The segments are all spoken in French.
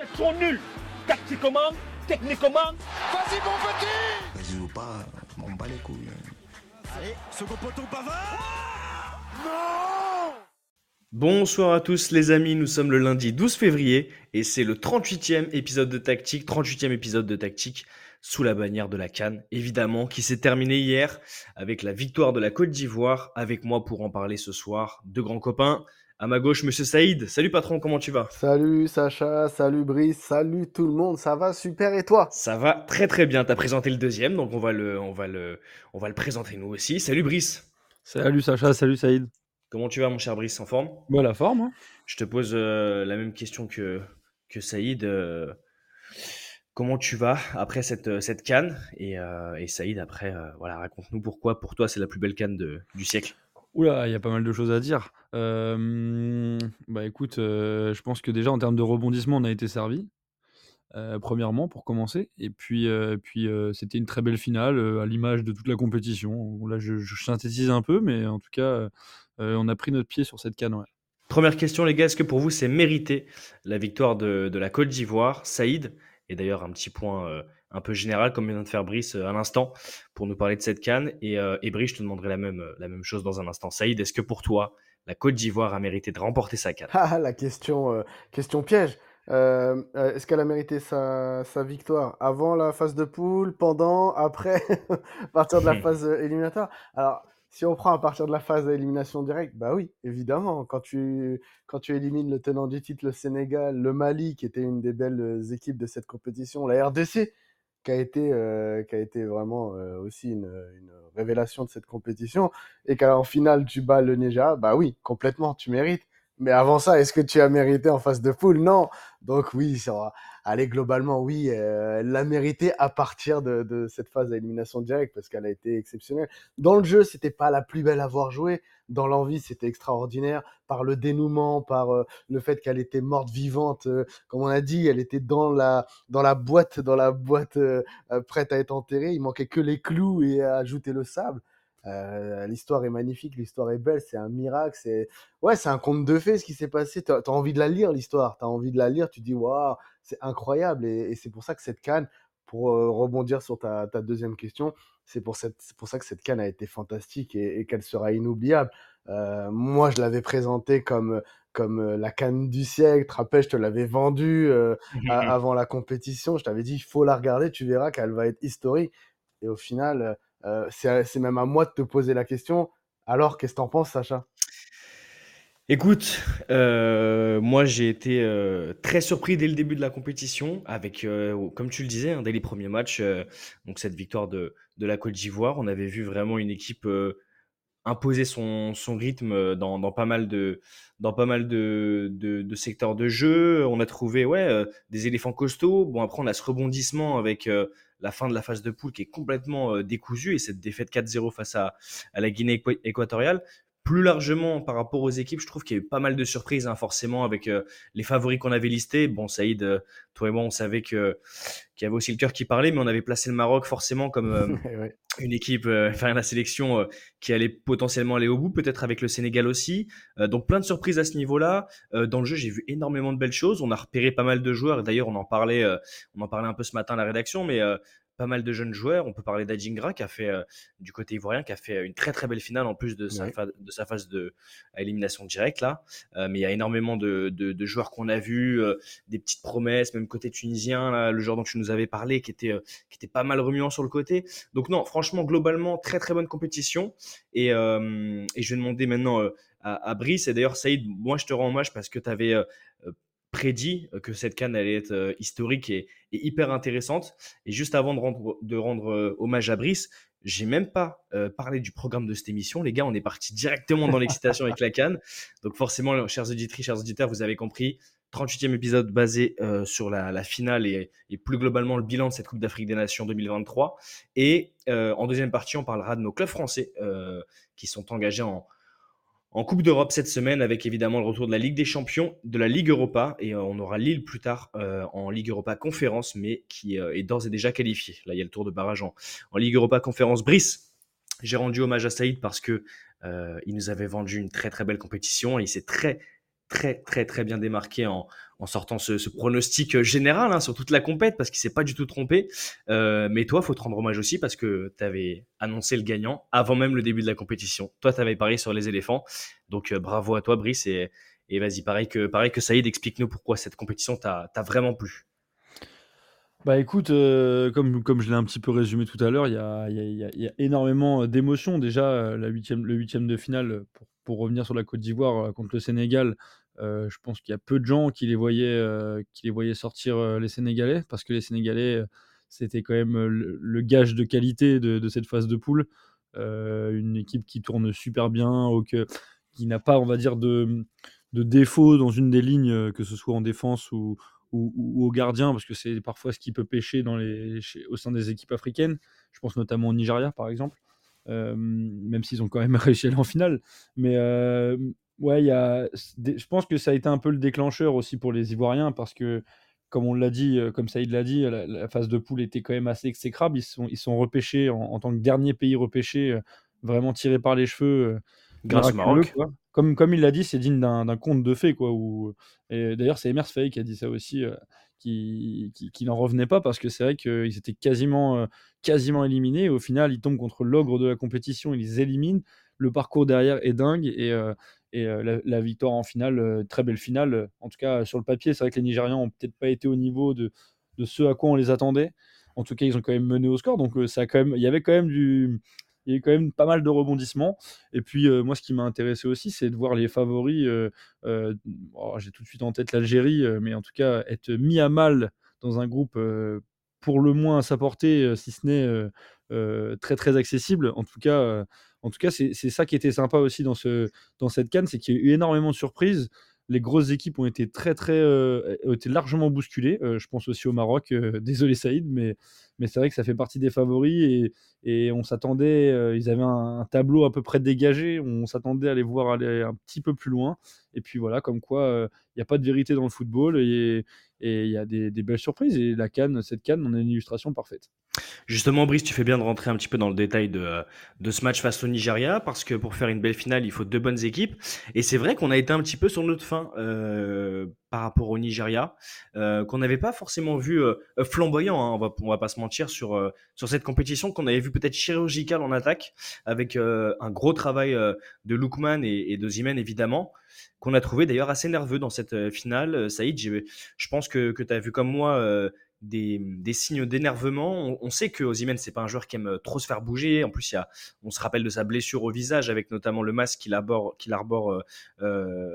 C'est trop nul. Tactiquement, techniquement. Vas-y mon petit Vas-y ou pas, on bat les couilles. Allez, second poteau Pavard Non Bonsoir à tous les amis, nous sommes le lundi 12 février et c'est le 38e épisode de Tactique, 38e épisode de Tactique sous la bannière de la Cannes, évidemment, qui s'est terminé hier avec la victoire de la Côte d'Ivoire. Avec moi pour en parler ce soir, deux grands copains. À ma gauche, Monsieur Saïd. Salut patron, comment tu vas? Salut Sacha, salut Brice, salut tout le monde. Ça va super et toi? Ça va très très bien. Tu as présenté le deuxième, donc on va le, on va le, on va le présenter nous aussi. Salut Brice. Salut Sacha, salut Saïd. Comment tu vas mon cher Brice? En forme? Bah la forme. Hein. Je te pose euh, la même question que, que Saïd. Euh, comment tu vas après cette, euh, cette canne? Et, et, Saïd, après, voilà, raconte-nous pourquoi pour toi c'est la plus belle canne de, du siècle. Oula, il y a pas mal de choses à dire. bah écoute, je pense que déjà en termes de rebondissement, on a été servi. premièrement, pour commencer. Et puis, c'était une très belle finale à l'image de toute la compétition. Là, je, synthétise un peu, mais en tout cas, on a pris notre pied sur cette canne. Première question, les gars, est-ce que pour vous c'est mérité la victoire de, de la Côte d'Ivoire? Saïd, et d'ailleurs un petit point un peu général, comme vient de faire Brice euh, à l'instant, pour nous parler de cette canne. Et, euh, et, Brice, je te demanderai la même, euh, la même chose dans un instant. Saïd, est-ce que pour toi, la Côte d'Ivoire a mérité de remporter sa canne? Ah, la question, question piège. est-ce qu'elle a mérité sa, sa, victoire avant la phase de poule, pendant, après, à partir de la phase éliminatoire? Alors, si on prend à partir de la phase d'élimination directe, bah oui, évidemment. Quand tu, quand tu élimines le tenant du titre, le Sénégal, le Mali, qui était une des belles équipes de cette compétition, la RDC, qui a été, euh, qui a été vraiment euh, aussi une, révélation de cette compétition. Et qu'en finale, tu bats le Nigeria, bah oui, complètement, tu mérites. Mais avant ça, est-ce que tu as mérité en face de poule Non. Donc oui, ça va. Allez, globalement, oui, euh, elle l'a mérité à partir de, cette phase d'élimination directe parce qu'elle a été exceptionnelle. Dans le jeu, c'était pas la plus belle à voir jouer. Dans l'envie, c'était extraordinaire par le dénouement, par euh, le fait qu'elle était morte vivante. Euh, comme on a dit, elle était dans la dans la boîte, dans la boîte prête à être enterrée. Il manquait que les clous et à ajouter le sable. L'histoire est magnifique, l'histoire est belle, c'est un miracle, c'est ouais, c'est un conte de fées ce qui s'est passé. Tu as, envie de la lire l'histoire, tu as envie de la lire, tu dis waouh, c'est incroyable et, c'est pour ça que cette canne, pour euh, rebondir sur ta, ta deuxième question, c'est pour, cette, pour ça que cette canne a été fantastique et, qu'elle sera inoubliable. Euh, moi, je l'avais présentée comme comme la canne du siècle. Te rappelles, je te l'avais vendue avant la compétition. Je t'avais dit, il faut la regarder, tu verras qu'elle va être historique. Et au final, euh, c'est même à moi de te poser la question. Alors, qu'est-ce que t'en penses, Sacha? Écoute, euh, moi j'ai été euh, très surpris dès le début de la compétition, avec, comme tu le disais, hein, dès les premiers matchs, donc cette victoire de, la Côte d'Ivoire. On avait vu vraiment une équipe imposer son, rythme dans, pas mal de secteurs de jeu. On a trouvé des éléphants costauds. Bon après on a ce rebondissement avec la fin de la phase de poule qui est complètement euh, décousue et cette défaite 4-0 face à la Guinée équatoriale plus largement par rapport aux équipes, je trouve qu'il y a eu pas mal de surprises, hein, forcément, avec euh, les favoris qu'on avait listés. Bon, Saïd, euh, toi et moi, on savait que qu'il y avait aussi le cœur qui parlait, mais on avait placé le Maroc forcément comme euh, une équipe, enfin la sélection qui allait potentiellement aller au bout, peut-être avec le Sénégal aussi. donc plein de surprises à ce niveau-là. dans le jeu, j'ai vu énormément de belles choses. On a repéré pas mal de joueurs. D'ailleurs, on en parlait, on en parlait un peu ce matin à la rédaction, mais pas mal de jeunes joueurs. On peut parler d'Adjingra qui a fait euh, du côté ivoirien, qui a fait une très très belle finale en plus de sa, de sa phase de à élimination directe là. Euh, mais il y a énormément de, de, joueurs qu'on a vus, euh, des petites promesses, même côté tunisien, là, le joueur dont tu nous avais parlé, qui était qui était pas mal remuant sur le côté. Donc non, franchement globalement très très bonne compétition. Et, et je vais demander maintenant à, à, Brice et d'ailleurs Saïd, moi je te rends hommage parce que tu avais prédit euh, que cette canne allait être euh, historique et, hyper intéressante. Et juste avant de rendre, euh, hommage à Brice, j'ai même pas parlé du programme de cette émission. Les gars, on est parti directement dans l'excitation avec la canne. Donc forcément, chers auditeurs, chers auditeurs, vous avez compris. 38e épisode basé sur la, finale et, plus globalement le bilan de cette Coupe d'Afrique des Nations 2023. Et en deuxième partie, on parlera de nos clubs français qui sont engagés en, en Coupe d'Europe cette semaine, avec évidemment le retour de la Ligue des Champions, de la Ligue Europa, et euh, on aura Lille plus tard euh, en Ligue Europa Conférence, mais qui euh, est d'ores et déjà qualifié. Là, il y a le tour de barrage en, Ligue Europa Conférence. Brice, j'ai rendu hommage à Saïd parce que il nous avait vendu une très très belle compétition et il très très très très bien démarqué en, sortant ce, pronostic euh, général hein, sur toute la compète parce qu'il s'est pas du tout trompé. Euh, mais toi, faut te rendre hommage aussi parce que tu avais annoncé le gagnant avant même le début de la compétition. Toi, tu avais parié sur les éléphants. Donc bravo à toi, Brice. Et, vas-y, pareil que, pareil que Saïd, explique-nous pourquoi cette compétition t'a vraiment plu. Bah écoute, euh, comme, comme je l'ai un petit peu résumé tout à l'heure, il y a, y, a, énormément d'émotions. Déjà, la huitième, le huitième de finale, pour, pour, revenir sur la Côte d'Ivoire contre le Sénégal, euh, je pense qu'il y a peu de gens qui les voyaient, euh, qui les voyaient sortir les Sénégalais, parce que les Sénégalais, c'était quand même le, gage de qualité de, cette phase de poule. une équipe qui tourne super bien, qui n'a pas, on va dire, de, de défaut dans une des lignes, que ce soit en défense ou, au gardien, parce que c'est parfois ce qui peut pêcher dans les, au sein des équipes africaines. Je pense notamment au Nigeria, par exemple, euh, même s'ils ont quand même réussi à aller en finale. Mais euh, ouais, y a, je pense que ça a été un peu le déclencheur aussi pour les Ivoiriens, parce que, comme on l'a dit, euh, comme Saïd l'a dit, la, phase de poule était quand même assez exécrable. Ils sont, ils sont repêchés en, tant que dernier pays repêché, vraiment tirés par les cheveux. Grâce au Maroc. Comme, comme il l'a dit, c'est digne d'un conte de fées. Quoi, où... Et d'ailleurs, c'est Emers Faye qui a dit ça aussi, euh, qui, qui, n'en revenait pas parce que c'est vrai qu'ils étaient quasiment, euh, quasiment éliminés. au final, ils tombent contre l'ogre de la compétition, ils les éliminent. Le parcours derrière est dingue et, euh, et la, victoire en finale, très belle finale. En tout cas, sur le papier, c'est vrai que les Nigérians ont peut-être pas été au niveau de, de ce à quoi on les attendait. En tout cas, ils ont quand même mené au score. Donc, ça quand même, il y avait quand même du, il y a quand même pas mal de rebondissements. Et puis, euh, moi, ce qui m'a intéressé aussi, c'est de voir les favoris. Euh, euh, oh, j'ai tout de suite en tête l'Algérie, mais en tout cas, être mis à mal dans un groupe pour le moins à sa portée, si ce n'est très, très accessible. En tout cas, en tout cas c'est ça qui était sympa aussi dans, ce, dans cette canne, c'est qu'il y a eu énormément de surprises les grosses équipes ont été très très euh, largement bousculées. Euh, je pense aussi au Maroc. Euh, désolé Saïd, mais c'est vrai que ça fait partie des favoris et on s'attendait. ils avaient un, tableau à peu près dégagé. On s'attendait à les voir aller un petit peu plus loin. Et puis voilà, comme quoi il n'y a pas de vérité dans le football et il y a des, belles surprises. Et la canne, cette canne, on a une illustration parfaite. Justement, Brice, tu fais bien de rentrer un petit peu dans le détail de, de ce match face au Nigeria, parce que pour faire une belle finale, il faut deux bonnes équipes. Et c'est vrai qu'on a été un petit peu sur notre fin euh, par rapport au Nigeria, euh, qu'on n'avait pas forcément vu euh, flamboyant, hein, on, va, on va pas se mentir, sur, euh, sur cette compétition, qu'on avait vu peut-être chirurgical en attaque, avec un gros travail de Lookman et, et de Zimen, évidemment qu'on a trouvé d'ailleurs assez nerveux dans cette finale. Saïd, je pense que, que tu as vu comme moi des, signes d'énervement. On, sait que Ozymen, c'est pas un joueur qui aime trop se faire bouger. En plus, y a, on se rappelle de sa blessure au visage, avec notamment le masque qu'il arbore, qu'il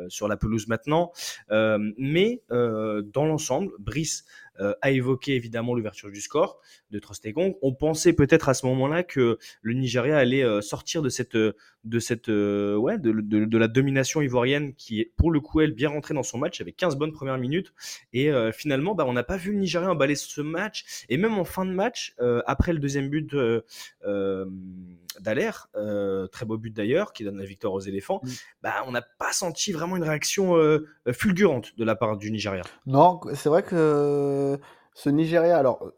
sur la pelouse maintenant. Euh, mais dans l'ensemble, Brice euh, a évoqué évidemment l'ouverture du score de Trostegong. On pensait peut-être à ce moment-là que le Nigeria allait euh, sortir de cette, de cette, euh, ouais, de, de, de, la domination ivoirienne qui est pour le coup elle bien rentrée dans son match avec 15 bonnes premières minutes et finalement bah, on n'a pas vu le Nigeria emballer ce match et même en fin de match après le deuxième but d'Aler, très beau but d'ailleurs, qui donne la victoire aux éléphants, bah, on n'a pas senti vraiment une réaction fulgurante de la part du Nigeria. Non, c'est vrai que ce Nigeria, alors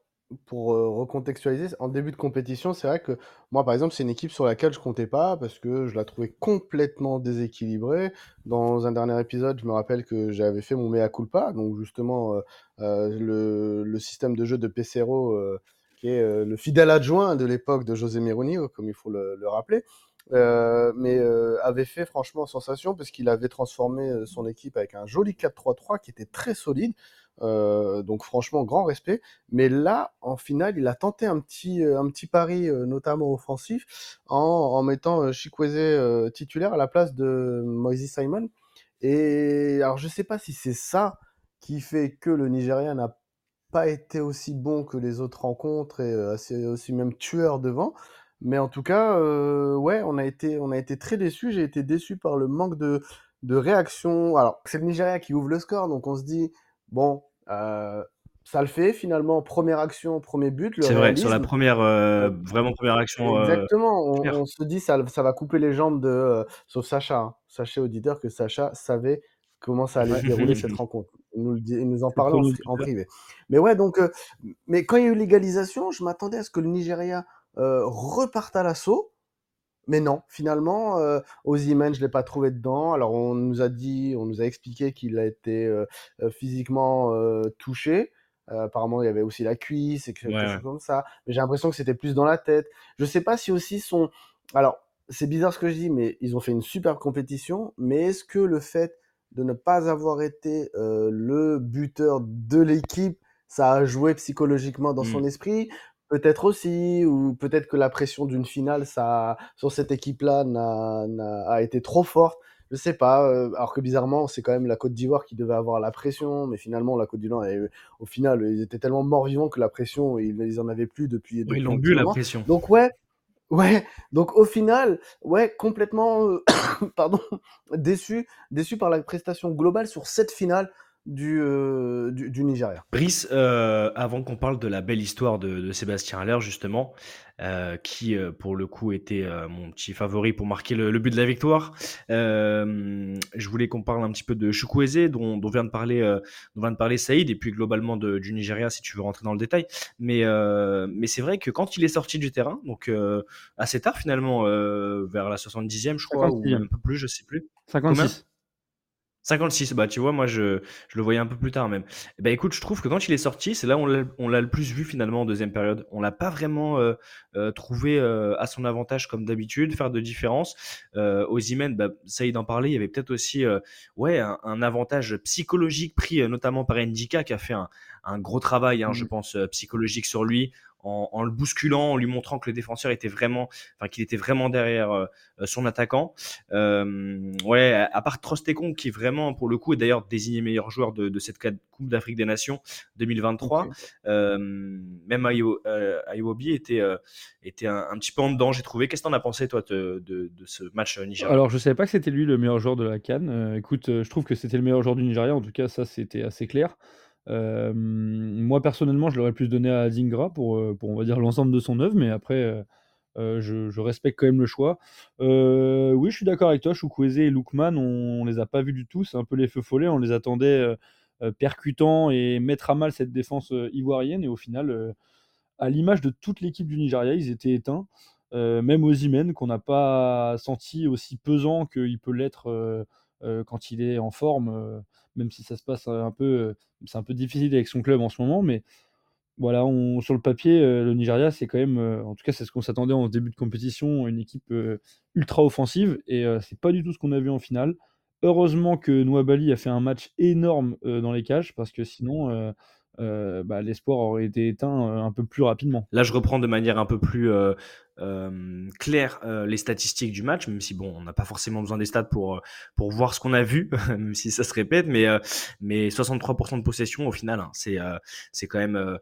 pour recontextualiser, en début de compétition, c'est vrai que moi, par exemple, c'est une équipe sur laquelle je comptais pas parce que je la trouvais complètement déséquilibrée. Dans un dernier épisode, je me rappelle que j'avais fait mon mea culpa, donc justement le, le, système de jeu de Pesero, qui est le fidèle adjoint de l'époque de José Meroni, comme il faut le, le rappeler. Euh, mais euh, avait fait franchement sensation parce qu'il avait transformé son équipe avec un joli 4-3-3 qui était très solide. Euh, donc franchement, grand respect. Mais là, en finale, il a tenté un petit, euh, un petit pari, euh, notamment offensif, en, mettant Chikweze titulaire à la place de Moisés Simon. Et alors, je sais pas si c'est ça qui fait que le Nigeria n'a pas été aussi bon que les autres rencontres et aussi même tueur devant. Mais en tout cas, ouais, on a été, on a été très déçus. J'ai été déçu par le manque de, de réaction. Alors, c'est le Nigeria qui ouvre le score, donc on se dit, bon, euh, ça le fait finalement, première action, premier but. C'est vrai, sur la première, euh, vraiment première action. Euh, Exactement, on, se dit ça, ça va couper les jambes de. sauf Sacha. Hein. Sachez, auditeur, que Sacha savait comment ça allait se dérouler cette rencontre. Il nous, il nous en parlait en, privé. Mais ouais, donc, mais quand il y a eu l'égalisation, je m'attendais à ce que le Nigeria reparte à l'assaut. Mais non, finalement, euh, Osimhen, je l'ai pas trouvé dedans. Alors on nous a dit, on nous a expliqué qu'il a été euh, euh, physiquement euh, touché. Euh, apparemment, il y avait aussi la cuisse et quelque Ouais, chose comme ça. Mais j'ai l'impression que c'était plus dans la tête. Je sais pas si aussi son. Alors, c'est bizarre ce que je dis, mais ils ont fait une super compétition. Mais est-ce que le fait de ne pas avoir été le buteur de l'équipe, ça a joué psychologiquement dans son Mm. esprit? Peut-être aussi, ou peut-être que la pression d'une finale, ça, sur cette équipe-là, n'a, n'a- a été trop forte. Je sais pas. euh, alors que bizarrement, c'est quand même la Côte d'Ivoire qui devait avoir la pression, mais finalement, la Côte d'Ivoire, elle- au final, ils étaient tellement morts-vivants que la pression, ils, ils en avaient plus depuis, depuis Ils l'ont bu la pression. Donc ouais, ouais. Donc au final, ouais, complètement, euh, pardon, déçu, déçu par la prestation globale sur cette finale du, euh, du, du Nigeria. Brice, euh, avant qu'on parle de la belle histoire de, de Sébastien Haller, justement, euh, qui euh, pour le coup était euh, mon petit favori pour marquer le, le but de la victoire, euh, je voulais qu'on parle un petit peu de Chukwueze, dont, dont vient de parler, euh, dont vient de parler Saïd, et puis globalement de, du Nigeria, si tu veux rentrer dans le détail. Mais, euh, mais c'est vrai que quand il est sorti du terrain, donc euh, assez tard finalement, euh, vers la 70e, je crois, ou 56e. même un peu plus, je sais plus. 56. 56, bah tu vois, moi je, le voyais un peu plus tard même. Ben écoute, je trouve que quand il est sorti, c'est là où on l'a le plus vu finalement en deuxième période. On l'a pas vraiment euh, euh, trouvé euh, à son avantage comme d'habitude, faire de différence. Euh, Osimhen, bah, Saïd en parlait, il y avait peut-être aussi ouais, un, avantage psychologique pris notamment par Ndika qui a fait un, un gros travail, hein, je Mm. pense, euh, psychologique sur lui. En, en le bousculant, en lui montrant que le défenseur était vraiment, enfin qu'il était vraiment derrière euh, son attaquant. Euh, ouais, à part Trostekong qui vraiment pour le coup est d'ailleurs désigné meilleur joueur de, de cette Coupe d'Afrique des Nations 2023. Ok. Euh, même Ayo- euh, Ayobi était euh, était un, un petit peu en dedans, j'ai trouvé. Qu'est-ce que t'en as pensé toi de, de, de ce match euh, Nigeria? Alors, je savais pas que c'était lui le meilleur joueur de la CAN. Euh, écoute, euh, je trouve que c'était le meilleur joueur du Nigeria. En tout cas, ça, c'était assez clair. Euh, moi, personnellement, je l'aurais plus donné à Zingra pour, euh, pour on va dire, l'ensemble de son œuvre. Mais après, euh, je, respecte quand même le choix. Oui, je suis d'accord avec toi. Chukwueze et Lookman, on, on les a pas vus du tout. C'est un peu les feux follets. On les attendait percutants et mettre à mal cette défense ivoirienne. Et au final, à l'image de toute l'équipe du Nigeria, ils étaient éteints. Même Osimhen, qu'on n'a pas senti aussi pesant qu'il peut l'être quand il est en forme, euh, même si ça se passe un peu, euh, c'est un peu difficile avec son club en ce moment, mais voilà, on, sur le papier, euh, le Nigeria, c'est quand même, euh, en tout cas, c'est ce qu'on s'attendait en début de compétition, une équipe euh, ultra offensive, et euh, c'est pas du tout ce qu'on a vu en finale. Heureusement que Nouabali a fait un match énorme euh, dans les cages, parce que sinon, euh, bah, l'espoir aurait été éteint euh, un peu plus rapidement. Là, je reprends de manière un peu plus euh, euh, claire euh, les statistiques du match, même si bon, on n'a pas forcément besoin des stats pour euh, pour voir ce qu'on a vu, même si ça se répète, mais mais 63% de possession au final, hein, c'est c'est quand même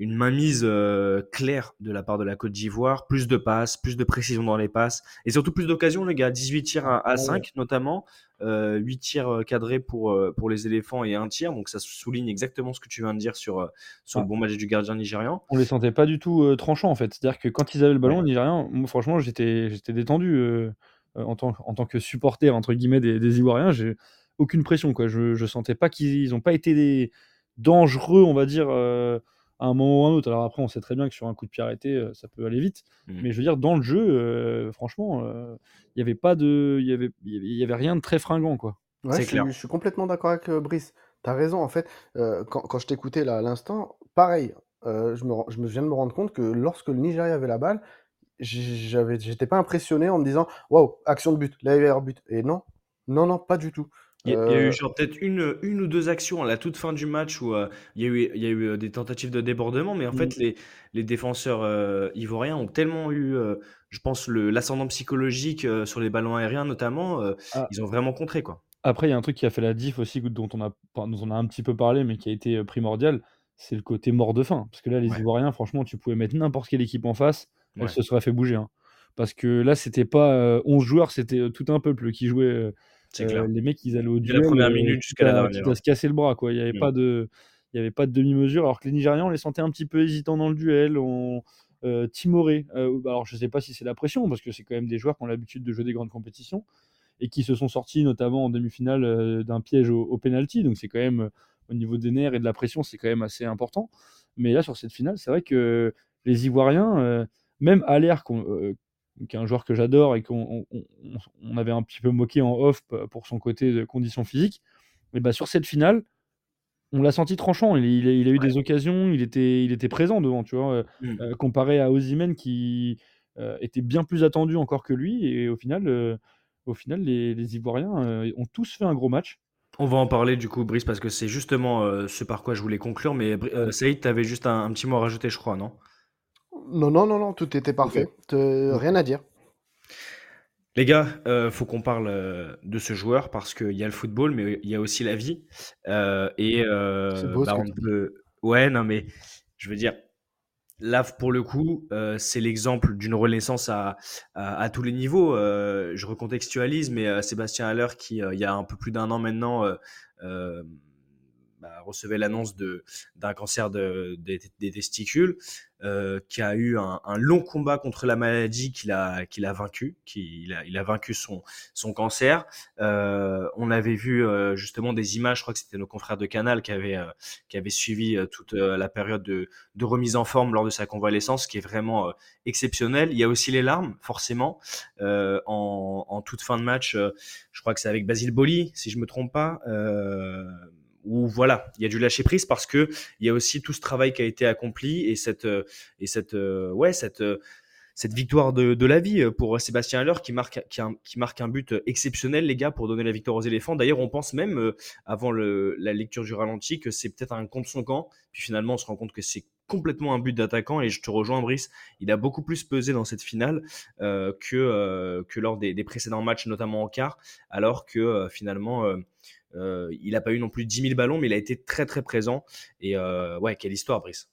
une mainmise euh, claire de la part de la Côte d'Ivoire, plus de passes, plus de précision dans les passes, et surtout plus d'occasions, les gars. 18 tirs à, à Ouais. 5 notamment, euh, 8 tirs euh, cadrés pour, euh, pour les éléphants et un tir, donc ça souligne exactement ce que tu viens de dire sur, euh, sur le bon match du gardien nigérian. On les sentait pas du tout euh, tranchants en fait. C'est-à-dire que quand ils avaient le ballon, Ouais. les Nigériens, moi franchement, j'étais détendu euh, euh, en, tant, en tant que supporter entre guillemets des, des Ivoiriens. J'ai aucune pression quoi. Je, je sentais pas qu'ils ont pas été des dangereux, on va dire, euh, à un moment ou à un autre. Alors après, on sait très bien que sur un coup de pied arrêté, euh, ça peut aller vite. Mm. Mais je veux dire, dans le jeu, euh, franchement, euh, il y avait pas de, il y avait, il y avait- il y avait rien de très fringant quoi. Ouais, C'est je, clair. suis, je suis complètement d'accord avec euh, Brice. T'as raison, en fait. euh, quand, quand je t'écoutais là à l'instant, pareil, euh, je, me, je me viens de me rendre compte que lorsque le Nigeria avait la balle, j'avais, j'étais pas impressionné en me disant waouh, action de but, là il y but. Et non, non, non, pas du tout. Il y, a, il y a Euh, eu genre peut-être une, une ou deux actions à la toute fin du match où euh, il y a eu, il y a eu euh, des tentatives de débordement, mais en Mm. fait les, les défenseurs euh, ivoiriens ont tellement eu, je pense, le- l'ascendant psychologique sur les ballons aériens notamment, Ah, ils ont vraiment contré quoi. Après, il y a un truc qui a fait la diff aussi, dont on a, dont on a un petit peu parlé, mais qui a été primordial, c'est le côté mort de faim. Parce que là, les Ouais, Ivoiriens, franchement, tu pouvais mettre n'importe quelle équipe en face, elle ouais, se serait fait bouger. hein. Parce que là, c'était pas euh, 11 joueurs, c'était tout un peuple qui jouait. C'est euh, clair. les mecs, ils allaient au Dès la duel, première euh, minute jusqu'à la à, dernière. à se casser le bras, quoi. Il n'y avait Mm. pas de, il y avait pas de demi-mesure. Alors que les Nigérians, on les sentait un petit peu hésitants dans le duel, on, euh, timorés. Euh, alors, je sais pas si c'est la pression, parce que c'est quand même des joueurs qui ont l'habitude de jouer des grandes compétitions et qui se sont sortis notamment en demi-finale euh, d'un piège au, au penalty. Donc c'est quand même euh, au niveau des nerfs et de la pression, c'est quand même assez important. Mais là sur cette finale, c'est vrai que les Ivoiriens, même Aller, qu'on- euh, qui est un joueur que j'adore et qu'on on, avait un petit peu moqué en off pour son côté de condition physique. Et bah, sur cette finale, on l'a senti tranchant. Il, il, a eu des occasions, il était, il était présent devant, tu vois, mmh. comparé à Ozymen qui était bien plus attendu encore que lui. Et au final, au final les, les Ivoiriens ont tous fait un gros match. On va en parler du coup, Brice, parce que c'est justement euh, ce par quoi je voulais conclure. Mais euh, Saïd, tu avais juste un, petit mot à rajouter, je crois, non? Non, non, non, non, tout était parfait. Rien à dire. Les gars, euh, faut qu'on parle euh, de ce joueur parce qu'il y a le football, mais il y a aussi la vie. et beau, bah, Ouais, non, mais je veux dire, Là, pour le coup, euh, c'est l'exemple d'une renaissance à, à, tous les niveaux. Euh, je recontextualise, mais euh, Sébastien Haller, qui, il y a un peu plus d'un an maintenant, bah, recevait l'annonce d'un cancer de, des, testicules, euh, qui a eu un, long combat contre la maladie qu'il a, qu'il a vaincu, qu'il a, il a vaincu son, son cancer. Euh, on avait vu euh, justement des images, je crois que c'était nos confrères de Canal qui avaient, qui avaient suivi toute la période de, de, remise en forme lors de sa convalescence, qui est vraiment exceptionnel. Il y a aussi les larmes, forcément, en, en, toute fin de match. je crois que c'est avec Basile Boli, si je me trompe pas où voilà, il y a du lâcher prise parce que il y a aussi tout ce travail qui a été accompli et cette et cette ouais cette cette victoire de, la vie pour Sébastien Haller qui marque, un but exceptionnel, les gars, pour donner la victoire aux éléphants. D'ailleurs, on pense même, avant la lecture du ralenti, que c'est peut-être un contre son camp. Puis finalement, on se rend compte que c'est complètement un but d'attaquant. Et je te rejoins, Brice, il a beaucoup plus pesé dans cette finale euh, que, euh, lors des, précédents matchs, notamment en quart, alors que finalement euh, il n'a pas eu non plus 10 000 ballons, mais il a été très très présent. Et euh, ouais, quelle histoire, Brice.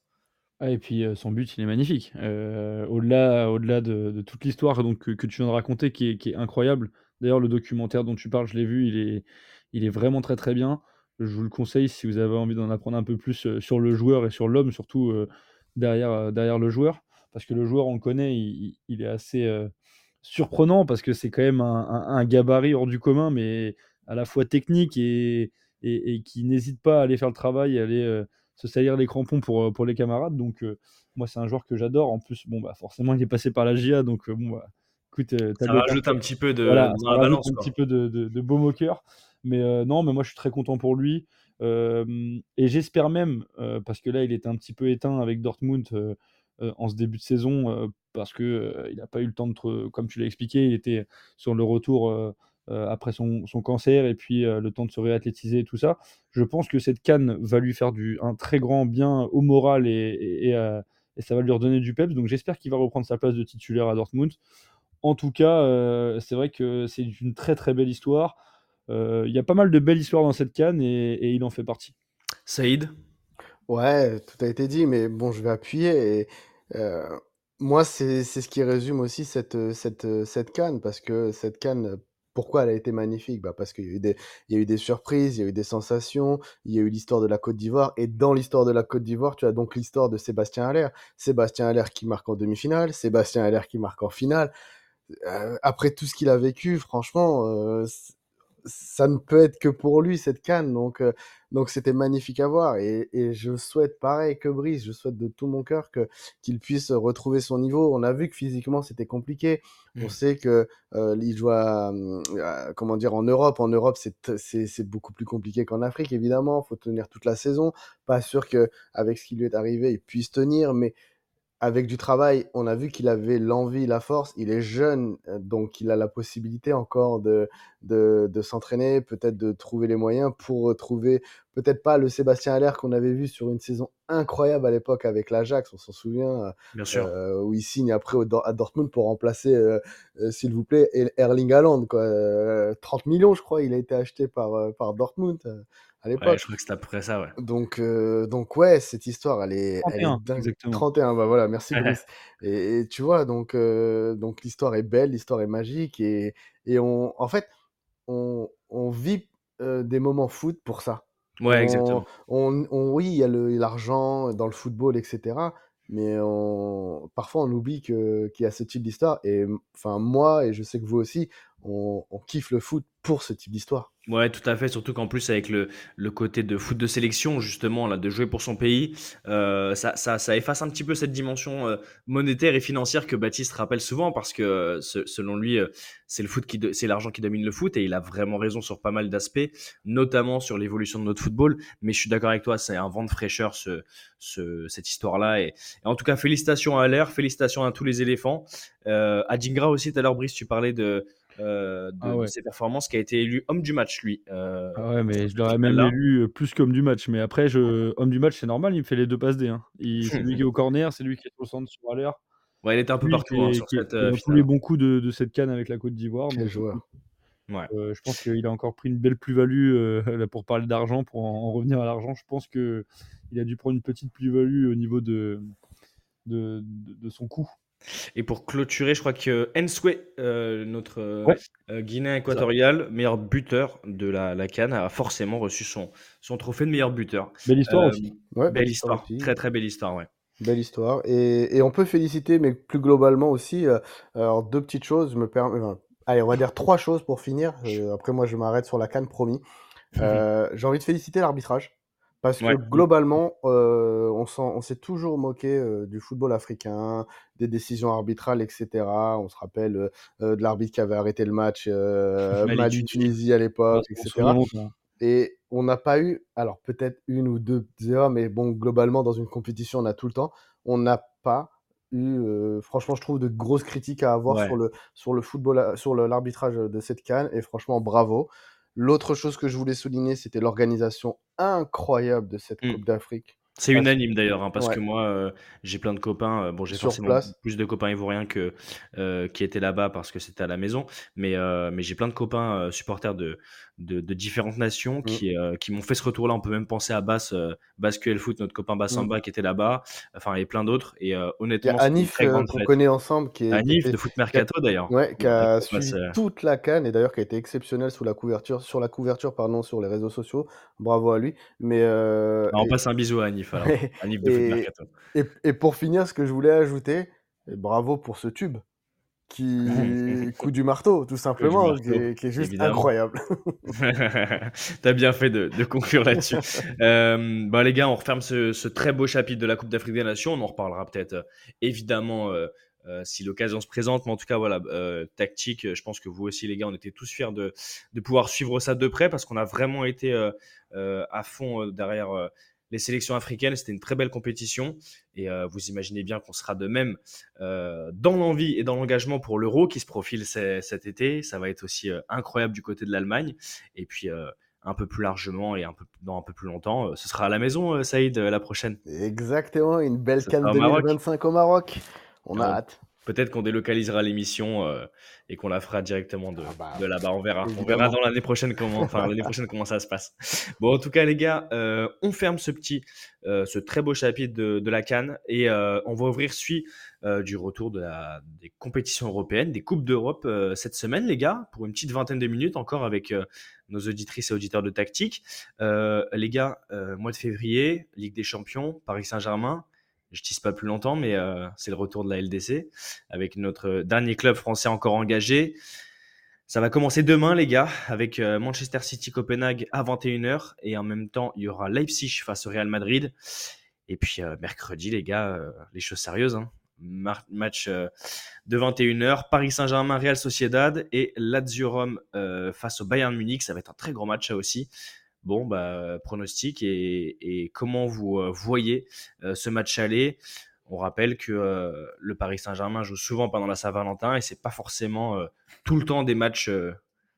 Ah, et puis euh, son but, il est magnifique. au-delà, au-delà de, toute l'histoire donc, que, tu viens de raconter, qui est, incroyable. D'ailleurs, le documentaire dont tu parles, je l'ai vu, il est, il est vraiment très très bien. Je vous le conseille si vous avez envie d'en apprendre un peu plus sur le joueur et sur l'homme, surtout derrière, derrière le joueur. Parce que le joueur, on le connaît, il, est assez surprenant parce que c'est quand même un, gabarit hors du commun, mais à la fois technique et, et, qui n'hésite pas à aller faire le travail, à aller euh, se salir les crampons pour, euh, pour les camarades. Donc, euh, moi, c'est un joueur que j'adore. En plus, bon, bah, forcément, il est passé par la GIA. Donc, bon, bah, écoute, ça rajoute un petit peu de, voilà, dans la balance. Un petit peu de, de, beau moqueur. Mais non, mais moi, je suis très content pour lui. et j'espère même, parce que là, il était un petit peu éteint avec Dortmund en ce début de saison, parce qu'il il n'a pas eu le temps de, comme tu l'as expliqué, il était sur le retour euh, après son, cancer et puis euh, le temps de se réathlétiser et tout ça. Je pense que cette canne va lui faire du, un très grand bien au moral et, euh, et, ça va lui redonner du peps. Donc j'espère qu'il va reprendre sa place de titulaire à Dortmund. En tout cas, c'est vrai que c'est une très très belle histoire. Il y a pas mal de belles histoires dans cette canne et, il en fait partie. Saïd? Ouais, tout a été dit, mais bon, je vais appuyer. Et, moi, c'est ce qui résume aussi cette, cette, cette canne, parce que cette canne pourquoi elle a été magnifique? Bah Parce qu'il y, a eu des, surprises, il y a eu des sensations, il y a eu l'histoire de la Côte d'Ivoire. Et dans l'histoire de la Côte d'Ivoire, tu as donc l'histoire de Sébastien Haller. Sébastien Haller qui marque en demi-finale, Sébastien Haller qui marque en finale. Euh, après tout ce qu'il a vécu, franchement, euh, ça ne peut être que pour lui cette canne. Donc, euh, donc c'était magnifique à voir. Et, et, je souhaite pareil que Brice, je souhaite de tout mon cœur que qu'il puisse retrouver son niveau. On a vu que physiquement c'était compliqué. On mmh. sait que euh, il joue comment dire en Europe. En Europe c'est beaucoup plus compliqué qu'en Afrique évidemment. Faut tenir toute la saison. Pas sûr que avec ce qui lui est arrivé il puisse tenir, mais avec du travail, on a vu qu'il avait l'envie, la force. Il est jeune, euh, donc il a la possibilité encore de, de, de s'entraîner, peut-être de trouver les moyens pour retrouver, peut-être pas le Sébastien Haller qu'on avait vu sur une saison incroyable à l'époque avec l'Ajax, on s'en souvient, Bien sûr. Euh, où il signe après à Dortmund pour remplacer, euh, s'il vous plaît, Erling Haaland. Quoi. 30 millions, je crois, il a été acheté par, par Dortmund à l'époque. je crois que c'était à peu près ça, ouais. Donc, euh, donc ouais, cette histoire, elle est, 31, elle est dingue. Exactement. 31, bah voilà, merci Brice. et, tu vois, donc, euh, donc l'histoire est belle, l'histoire est magique, et, et on, en fait, on, on vit euh, des moments foot pour ça. Ouais, exactement. On, on, oui, il y a l'argent dans le football, etc. Mais on, parfois, on oublie qu'il y a ce type d'histoire. Et enfin, moi, et je sais que vous aussi, on, kiffe le foot pour ce type d'histoire. Ouais, tout à fait. Surtout qu'en plus, avec le, côté de foot de sélection, justement, là, de jouer pour son pays, euh, ça, efface un petit peu cette dimension euh, monétaire et financière que Baptiste rappelle souvent parce que, euh, selon lui, c'est le foot qui, c'est l'argent qui domine le foot et il a vraiment raison sur pas mal d'aspects, notamment sur l'évolution de notre football. Mais je suis d'accord avec toi, c'est un vent de fraîcheur, ce, ce, cette histoire-là. Et, en tout cas, félicitations à l'air, félicitations à tous les éléphants. À Dingra aussi, tout à l'heure, Brice, tu parlais de, euh, de, Ah ouais. de ses performances, qui a été élu homme du match, lui. Euh, Ah ouais, mais je l'aurais même là. élu euh, plus qu'homme du match. Mais après, je... homme du match, c'est normal, il me fait les deux passes D. Hein. Il... C'est lui qui est au corner, c'est lui qui est au centre sur l'heure. Ouais, il était un peu Lui partout hein, est, sur qui est- cette euh, tous les bons coups de, de cette canne avec la Côte d'Ivoire. Quel Donc, joueur. Ouais. euh, je pense qu'il a encore pris une belle plus-value euh, là, pour parler d'argent, pour en, en revenir à l'argent. Je pense que il a dû prendre une petite plus-value au niveau de, de, de, de son coût. Et pour clôturer, je crois que Enswe, euh, notre euh, Ouais. euh, Guinéen équatorial, meilleur buteur de la, la Cannes, a forcément reçu son, son trophée de meilleur buteur. Belle histoire Euh, aussi. Ouais, belle histoire, aussi. très très belle histoire, ouais. Belle histoire. Et, et on peut féliciter, mais plus globalement aussi, alors deux petites choses. Je me permets, enfin, allez, on va dire trois choses pour finir. Après, moi, je m'arrête sur la canne, promis. J'ai envie de féliciter l'arbitrage. Parce Ouais. que globalement, euh, on s'est toujours moqué euh, du football africain, des décisions arbitrales, etc. On se rappelle euh, de l'arbitre qui avait arrêté le match euh, Mali-Tunisie. À l'époque, etc. longtemps. Et on n'a pas eu, alors peut-être une ou deux erreurs, mais bon, globalement, dans une compétition, on a tout le temps. On n'a pas eu, franchement, je trouve, de grosses critiques à avoir Ouais. sur le, sur le football, sur l'arbitrage de cette canne. Et franchement, bravo. L'autre chose que je voulais souligner, c'était l'organisation incroyable de cette Mm. Coupe d'Afrique. C'est unanime d'ailleurs, hein, parce Ouais. que moi, euh, j'ai plein de copains. euh, bon, j'ai forcément place. plus de copains ivoiriens que euh, qui étaient là-bas parce que c'était à la maison, mais mais j'ai plein de copains supporters de, de de différentes nations Mm. qui euh, qui m'ont fait ce retour-là. On peut même penser à Bass, euh, Bass QL Foot, notre copain Bassamba qui était là-bas, enfin et plein d'autres. Et euh, Il y a honnêtement, Anif euh, qu'on connaît ensemble, qui est, qui Anif de Foot Mercato d'ailleurs. Ouais, qui a qui suivi euh, toute la canne et d'ailleurs qui a été exceptionnel sous la couverture, sur la couverture pardon, sur les réseaux sociaux. Bravo à lui. Mais Alors, on et- passe un bisou à Anif alors. Anif de Foot Mercato. et- et pour finir, ce que je voulais ajouter, bravo pour ce tube qui coup du marteau, tout simplement, marteau, qui, est, qui est juste évidemment. incroyable. T'as bien fait de, de conclure là-dessus. euh, bah les gars, on referme ce, ce très beau chapitre de la Coupe d'Afrique des Nations. On en reparlera peut-être euh, évidemment euh, si l'occasion se présente. Mais en tout cas, voilà, tactique. Je pense que vous aussi, les gars, on était tous fiers de, de pouvoir suivre ça de près parce qu'on a vraiment été à fond derrière les sélections africaines. C'était une très belle compétition et euh, vous imaginez bien qu'on sera de même euh, dans l'envie et dans l'engagement pour l'Euro qui se profile ce- cet été. Ça va être aussi euh, incroyable du côté de l'Allemagne. Et puis, un peu plus largement et un peu, dans un peu plus longtemps, ce sera à la maison, Saïd, la prochaine. Exactement, une belle canne sera au Maroc. 2025 au Maroc. On a hâte. Peut-être qu'on délocalisera l'émission euh, et qu'on la fera directement de, Ah bah, de là-bas. On verra. On évidemment. verra dans l'année prochaine comment, enfin l'année prochaine comment ça se passe. Bon, en tout cas, les gars, euh, on ferme ce petit, euh, ce très beau chapitre de, de la Cannes et on va ouvrir celui du retour de la, des compétitions européennes, des coupes d'Europe cette semaine, les gars, pour une petite vingtaine de minutes encore avec nos auditrices et auditeurs de tactique. Les gars, mois de février, Ligue des Champions, Paris Saint-Germain. Je tisse pas plus longtemps, mais euh, c'est le retour de la LDC avec notre dernier club français encore engagé. Ça va commencer demain, les gars, avec euh, Manchester City Copenhague à 21h. Et en même temps, il y aura Leipzig face au Real Madrid. Et puis euh, mercredi, les gars, les choses sérieuses. hein. Match de 21h, Paris Saint-Germain, Real Sociedad et Lazio Rome face au Bayern Munich. Ça va être un très grand match, ça aussi. Bon, bah, pronostic et, comment vous euh, voyez euh, ce match aller? On rappelle que euh, le Paris Saint-Germain joue souvent pendant la Saint-Valentin et c'est pas forcément tout le temps des matchs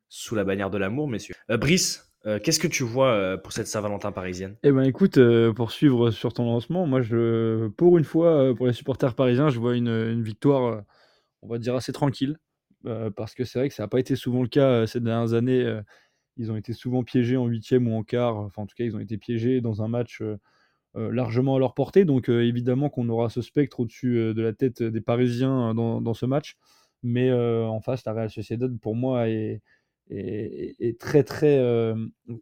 sous la bannière de l'amour, messieurs. Brice, qu'est-ce que tu vois pour cette Saint-Valentin parisienne? Eh ben écoute, pour suivre sur ton lancement, moi je, pour une fois, pour les supporters parisiens, je vois une, une victoire, on va dire assez tranquille, parce que c'est vrai que ça n'a pas été souvent le cas ces dernières années. Ils ont été souvent piégés en huitième ou en quart, enfin en tout cas ils ont été piégés dans un match euh, euh, largement à leur portée. Donc euh, évidemment qu'on aura ce spectre au-dessus de la tête des Parisiens dans, ce match. Mais en face, la Real Sociedad, pour moi, est, très très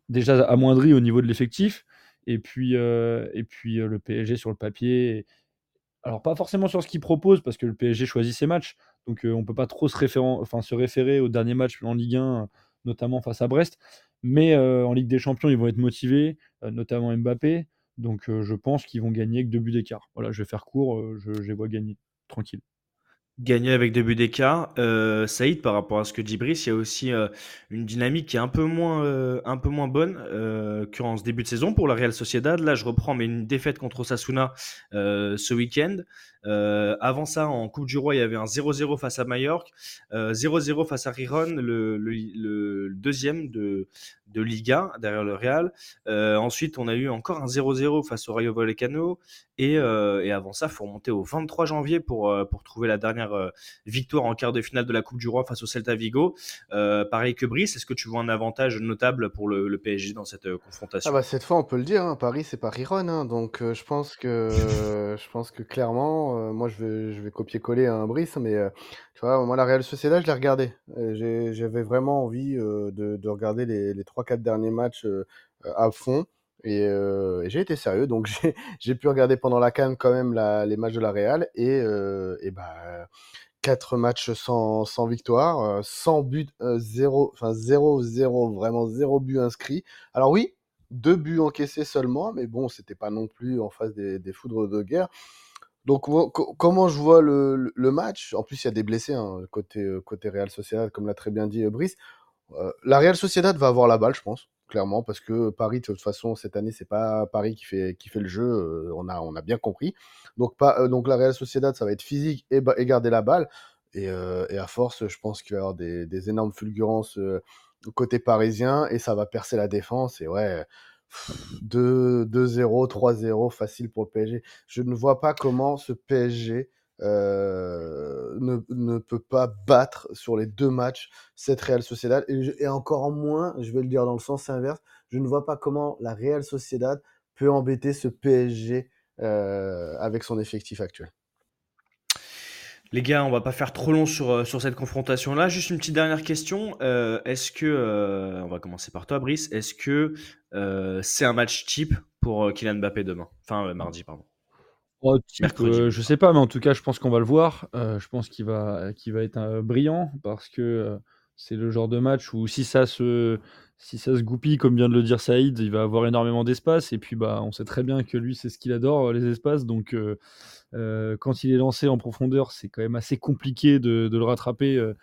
déjà amoindri au niveau de l'effectif. Et puis, et puis le PSG sur le papier alors pas forcément sur ce qu'il propose, parce que le PSG choisit ses matchs, donc on peut pas trop se, enfin, se référer au dernier match en Ligue 1, notamment face à Brest. Mais en Ligue des Champions, ils vont être motivés, notamment Mbappé. Donc je pense qu'ils vont gagner avec deux buts d'écart. Voilà, je vais faire court, je, je les vois gagner tranquille. Gagner avec deux buts d'écart. Euh, Saïd, par rapport à ce que dit Brice, il y a aussi euh, une dynamique qui est un peu moins, euh, un peu moins bonne euh, qu'en ce début de saison pour la Real Sociedad. Là, je reprends, mais une défaite contre Osasuna euh, ce week-end. Euh, avant ça, en Coupe du Roi, il y avait un 0-0 face à Mallorca, 0-0 face à Riron, le, le, le, deuxième de, de Liga derrière le Real. ensuite, on a eu encore un 0-0 face au Rayo Vallecano. Et, et avant ça, il faut remonter au 23 janvier pour, pour trouver la dernière euh, victoire en quart de finale de la Coupe du Roi face au Celta Vigo. Euh, pareil que Brice, est-ce que tu vois un avantage notable pour le, PSG dans cette euh, confrontation? Ah bah Cette fois, on peut le dire, hein, Paris, c'est pas Riron. Hein, donc je, pense que, je pense que clairement, moi, je vais, je vais copier-coller un Brice, mais tu vois, moi, la Real Sociedad, je l'ai regardé. J'avais vraiment envie de, de, regarder les, les 3-4 derniers matchs à fond. Et, euh, j'ai été sérieux, donc j'ai pu regarder pendant la canne quand même les matchs de la Real. Et, euh, et bah, 4 matchs sans, sans victoire, sans but, 0, enfin 0-0, vraiment 0 but inscrit. Alors oui, deux buts encaissés seulement, mais bon, c'était pas non plus en face des, des foudres de guerre. Donc, comment je vois le, le, match? En plus, il y a des blessés hein, côté, côté Real Sociedad, comme l'a très bien dit Brice. La Real Sociedad va avoir la balle, je pense clairement, parce que Paris, de toute façon, cette année, c'est pas Paris qui fait, qui fait le jeu, euh, on, a, on a bien compris. Donc, pas, euh, donc la Real Sociedad, ça va être physique et, garder la balle. Et, euh, et, à force, je pense qu'il va y avoir des, des énormes fulgurances côté parisien et ça va percer la défense. Et ouais, 2-0, 3-0, facile pour le PSG. Je ne vois pas comment ce PSG euh, ne, ne, peut pas battre sur les deux matchs cette Real Sociedad. Et, encore moins, je vais le dire dans le sens inverse, je ne vois pas comment la Real Sociedad peut embêter ce PSG euh, avec son effectif actuel. Les gars, on va pas faire trop long sur, euh, sur cette confrontation-là. Juste une petite dernière question. Est-ce que, on va commencer par toi, Brice, est-ce que c'est un match type pour Kylian Mbappé demain? Enfin, mardi, pardon. Oh, euh, je sais pas, mais en tout cas, je pense qu'on va le voir. Euh, je pense qu'il va, qu'il va être euh, brillant parce que c'est le genre de match où si ça se, si ça se goupille, comme vient de le dire Saïd, il va avoir énormément d'espace. Et puis, bah, on sait très bien que lui, c'est ce qu'il adore, les espaces. Donc, quand il est lancé en profondeur, c'est quand même assez compliqué de, de le rattraper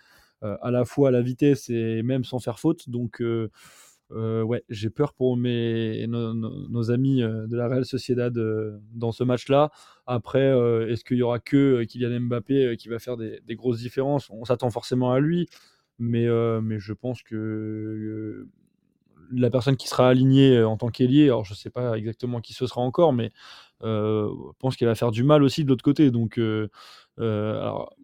à la fois à la vitesse et même sans faire faute. Donc, euh, ouais, j'ai peur pour mes, nos, amis euh, de la Real Sociedad euh, dans ce match-là. Après, est-ce qu'il y aura que Kylian Mbappé qui va faire des, grosses différences? On s'attend forcément à lui, mais, mais je pense que la personne qui sera alignée en tant qu'ailier, alors je ne sais pas exactement qui ce sera encore, mais je pense qu'elle va faire du mal aussi de l'autre côté. Donc, alors,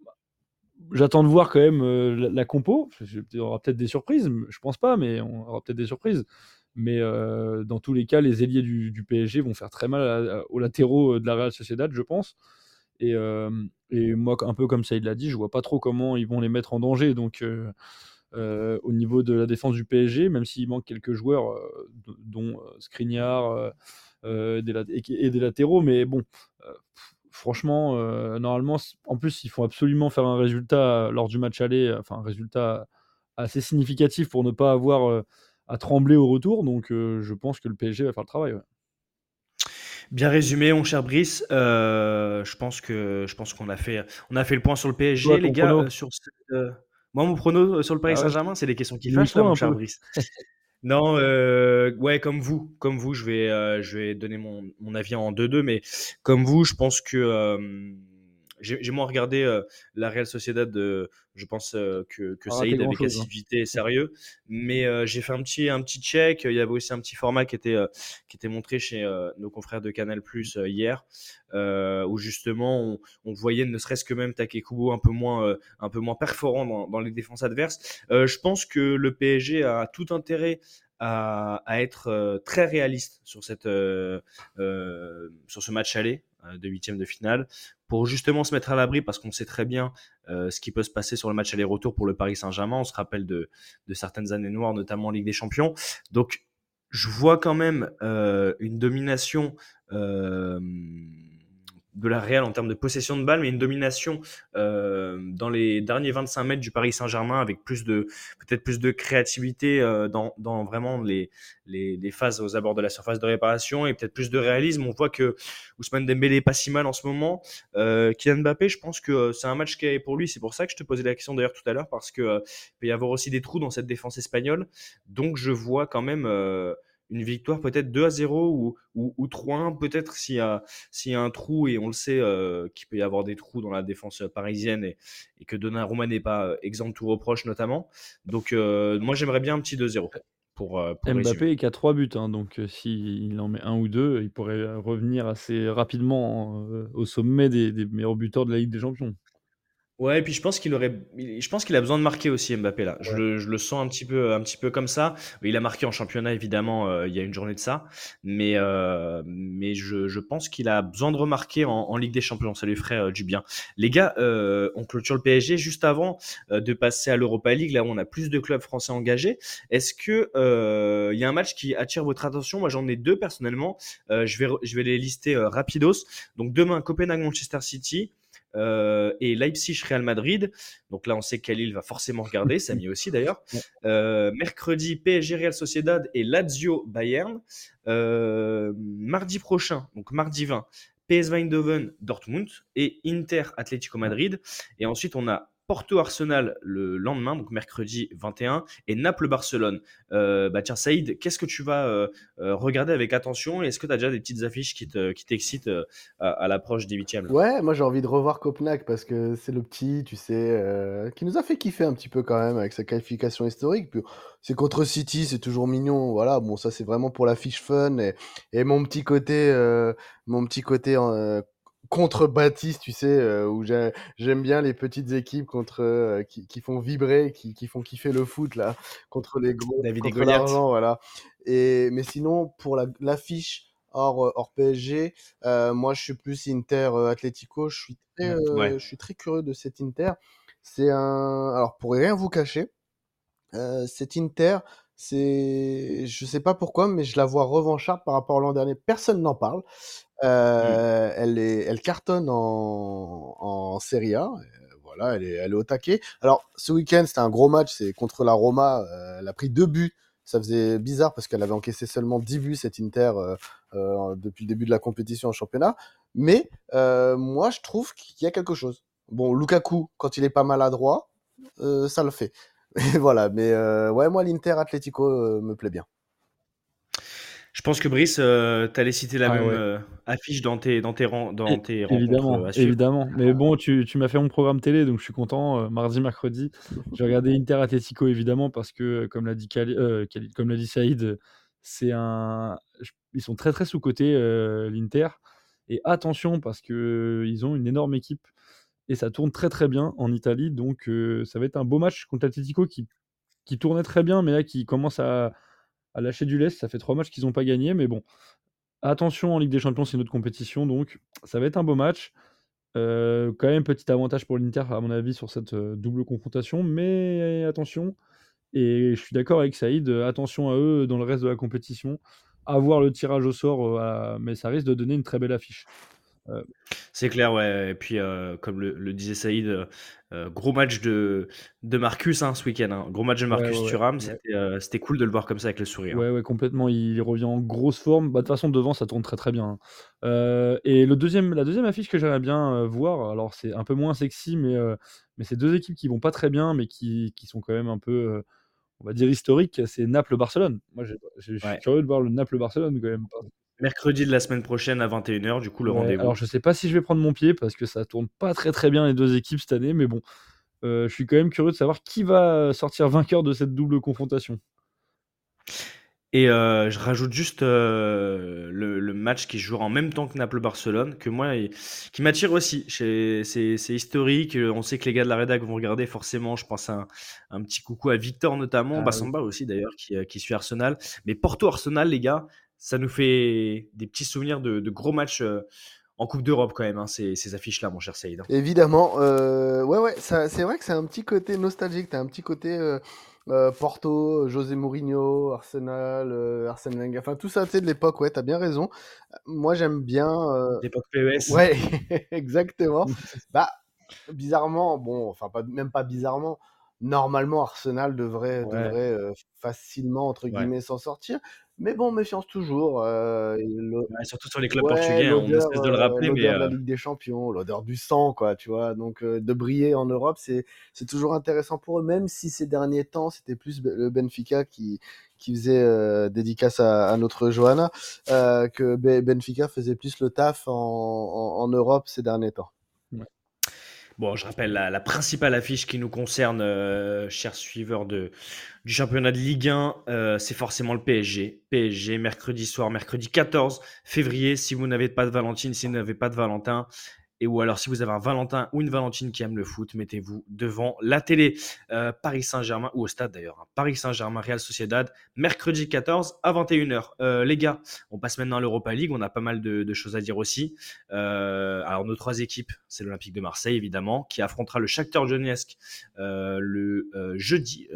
j'attends de voir quand même euh, la, compo. Il y aura peut-être des surprises, je pense pas, mais on aura peut-être des surprises. Mais euh, dans tous les cas, les ailiers du, PSG vont faire très mal aux latéraux de la Real Sociedad, je pense. Et, euh, et, moi, un peu comme ça il l'a dit, je vois pas trop comment ils vont les mettre en danger. Donc, au niveau de la défense du PSG, même s'il manque quelques joueurs, dont Skriniar et des latéraux, mais bon franchement, euh, normalement, en plus, ils font absolument faire un résultat lors du match aller, enfin un résultat assez significatif pour ne pas avoir euh, à trembler au retour. Donc, euh, je pense que le PSG va faire le travail. Bien résumé, mon cher Brice. je pense que je pense qu'on a fait on a fait le point sur le PSG, les gars. sur moi, mon prono sur le Paris ah Saint-Germain, c'est des questions qui fâchent, mon cher Brice. Non, euh, ouais, comme vous, comme vous, je vais, euh, je vais donner mon, mon avis en 2-2, mais comme vous, je pense que euh, j'ai moins regardé euh, la Real Sociedad, de, je pense euh, que, que ah, Saïd avec hein. assiduité et sérieux, mais euh, j'ai fait un petit, un petit check. Il y avait aussi un petit format qui était, qui était montré chez nos confrères de Canal Plus hier, où justement on, on voyait ne serait-ce que même Takekubo un peu moins, un peu moins perforant dans, dans les défenses adverses. je pense que le PSG a tout intérêt à, être très réaliste sur cette euh, euh, sur ce match aller de huitième de finale pour justement se mettre à l'abri parce qu'on sait très bien euh, ce qui peut se passer sur le match aller-retour pour le Paris Saint-Germain. On se rappelle de, de, certaines années noires, notamment en Ligue des Champions. Donc, je vois quand même euh, une domination euh, de la Real en termes de possession de balle, mais une domination euh, dans les derniers 25 mètres du Paris Saint-Germain avec plus de peut-être plus de créativité euh, dans, dans, vraiment les, les, les, phases aux abords de la surface de réparation et peut-être plus de réalisme. On voit que Ousmane Dembélé est pas si mal en ce moment. Euh, Kylian Mbappé, je pense que c'est un match qui est pour lui. C'est pour ça que je te posais la question d'ailleurs tout à l'heure parce que euh, il peut y avoir aussi des trous dans cette défense espagnole. Donc je vois quand même euh, une victoire peut-être 2 à 0 ou, ou, ou 3-1 peut-être s'il y, a, s'il y a un trou et on le sait euh, qu'il peut y avoir des trous dans la défense parisienne et, et que Donnarumma n'est pas euh, exempt de tout reproche notamment. Donc euh, moi j'aimerais bien un petit 2-0. Pour, euh, pour Mbappé résumer. est qu'à 3 buts, hein, donc euh, s'il en met un ou deux, il pourrait euh, revenir assez rapidement euh, au sommet des, des meilleurs buteurs de la Ligue des Champions. Ouais, et puis je pense qu'il aurait, je pense qu'il a besoin de marquer aussi Mbappé là. Je, le, je le sens un petit peu, un petit peu comme ça. Il a marqué en championnat évidemment euh, il y a une journée de ça, mais euh, mais je, je pense qu'il a besoin de remarquer en, en Ligue des Champions. Ça lui ferait euh, du bien. Les gars, euh, on clôture le PSG juste avant euh, de passer à l'Europa League là où on a plus de clubs français engagés. Est-ce que euh, il y a un match qui attire votre attention? Moi j'en ai deux personnellement. Euh, je vais je vais les lister euh, rapidos. Donc demain Copenhague Manchester City. Euh, et Leipzig Real Madrid. Donc là, on sait qu'Alil va forcément regarder, Samy aussi d'ailleurs. Euh, mercredi, PSG Real Sociedad et Lazio Bayern. Euh, mardi prochain, donc mardi 20, PSV Eindhoven Dortmund et Inter Atlético Madrid. Et ensuite, on a Porto Arsenal le lendemain, donc mercredi 21, et Naples Barcelone. Euh, bah tiens, Saïd, qu'est-ce que tu vas euh, euh, regarder avec attention Est-ce que tu as déjà des petites affiches qui te- qui t'excitent à, l'approche des huitièmes Ouais, moi j'ai envie de revoir Copenhague parce que c'est le petit, tu sais, qui nous a fait kiffer un petit peu quand même avec sa qualification historique. Puis c'est contre City, c'est toujours mignon. Voilà, bon, ça c'est vraiment pour la fiche fun et, et mon petit côté, mon petit côté contre Baptiste, tu sais, euh, où j'ai- j'aime bien les petites équipes contre euh, qui, qui font vibrer, qui, qui font kiffer le foot là, contre les gros, David contre l'argent, voilà. Et mais sinon pour la l'affiche hors euh, hors PSG. Euh, moi, je suis plus Inter Atlético. Je suis très, Ouais. je suis très curieux de cet Inter. C'est un, alors pour rien vous cacher, cet Inter, c'est, je sais pas pourquoi, mais je la vois revancharde par rapport à l'an dernier. Personne n'en parle. Mm. Euh, elle est, elle cartonne en, en Serie A. Euh, Voilà, elle est, elle est au taquet. Alors, ce week-end, c'était un gros match. C'est contre la Roma. Euh, elle a pris deux buts. Ça faisait bizarre parce qu'elle avait encaissé seulement 10 buts, cette Inter, euh, euh, depuis le début de la compétition en championnat. Mais moi, je trouve qu'il y a quelque chose. Bon, Lukaku, quand il est pas maladroit, euh, ça le fait. Et voilà, mais euh, ouais, moi, l'Inter Atlético euh, me plaît bien. Je pense que Brice, euh, tu allais citer la Ah même ouais. euh, affiche dans tes, dans tes, ran- dans tes Évidemment, euh, évidemment. Mais bon, tu, tu m'as fait mon programme télé, donc je suis content. Euh, mardi, mercredi, j'ai regardé Inter Atlético évidemment parce que, comme l'a dit euh, comme l'a dit Saïd, c'est un, ils sont très très sous cotés l'Inter. Et attention parce que euh, ils ont une énorme équipe et ça tourne très très bien en Italie. Donc ça va être un beau match contre l'Atlético qui tournait très bien, mais là qui commence à, lâcher du lest. Ça fait trois matchs qu'ils n'ont pas gagné, mais bon. Attention en Ligue des Champions, c'est une autre compétition, donc ça va être un beau match. Quand même, petit avantage pour l'Inter, à mon avis, sur cette double confrontation, mais attention. Et je suis d'accord avec Saïd, attention à eux dans le reste de la compétition. À voir le tirage au sort, mais ça risque de donner une très belle affiche. Euh, C'est clair, ouais. Et puis, euh, comme le, le disait Saïd, euh, gros match de, de Marcus hein, ce week-end. hein. Gros match de Marcus ouais, ouais. Thuram. ouais. C'était cool de le voir comme ça avec le sourire. Ouais, ouais, complètement. Il revient en grosse forme. Bah, de toute façon, devant, ça tourne très très bien. hein. Et le deuxième, la deuxième affiche que j'aimerais bien voir, alors c'est un peu moins sexy, mais, mais c'est deux équipes qui vont pas très bien, mais qui, qui sont quand même un peu, on va dire, historiques. C'est Naples-Barcelone. Moi, je suis curieux de voir le Naples-Barcelone quand même. Mercredi de la semaine prochaine à 21h, du coup, le Ouais, rendez-vous. alors je sais pas si je vais prendre mon pied parce que ça tourne pas très très bien les deux équipes cette année, mais bon, euh, je suis quand même curieux de savoir qui va sortir vainqueur de cette double confrontation. Et euh, je rajoute juste euh, le, le match qui se jouera en même temps que Naples-Barcelone, que moi, il- qui m'attire aussi. C'est historique. On sait que les gars de la rédac vont regarder forcément. Je pense à un, un petit coucou à Victor notamment, Ah oui. Bassamba aussi d'ailleurs, qui, qui suit Arsenal. Mais Porto-Arsenal, les gars, ça nous fait des petits souvenirs de, de gros matchs euh, en Coupe d'Europe quand même, hein, ces, ces affiches-là, mon cher Saïd. Évidemment, euh, ouais, ouais, c'est vrai que c'est un petit côté nostalgique, t'as un petit côté euh, euh, Porto, José Mourinho, Arsenal, Arsène Wenger, enfin tout ça, tu sais, de l'époque, ouais, t'as bien raison. Moi, j'aime bien. L'époque PES. Ouais, exactement. Bah, bizarrement, bon, enfin, pas, même pas bizarrement, normalement, Arsenal devrait, Ouais. devrait euh, facilement, entre guillemets, s'en sortir. Mais bon, méfiance toujours. euh, et le- Ouais, surtout sur les clubs portugais, hein, on de le rappeler, mais de la Ligue des Champions, l'odeur du sang, quoi, tu vois? Donc, euh, de briller en Europe, c'est toujours intéressant pour eux, même si ces derniers temps, c'était plus le Benfica qui, qui faisait dédicace à, à notre Johanna, que Be- Benfica faisait plus le taf en, en, en Europe ces derniers temps. Bon, je rappelle la, principale affiche qui nous concerne, euh, chers suiveurs du championnat de Ligue 1, euh, c'est forcément le PSG. PSG, mercredi soir, mercredi 14 février. Si vous n'avez pas de Valentine, si vous n'avez pas de Valentin, et ou alors si vous avez un Valentin ou une Valentine qui aime le foot, mettez-vous devant la télé. Euh, Paris Saint-Germain, ou au stade d'ailleurs, hein. Paris Saint-Germain, Real Sociedad, mercredi 14 à 21h. Euh, les gars, on passe maintenant à l'Europa League, on a pas mal de, choses à dire aussi. Euh, alors nos trois équipes, c'est l'Olympique de Marseille évidemment, qui affrontera le Shakhtar Donetsk le jeudi,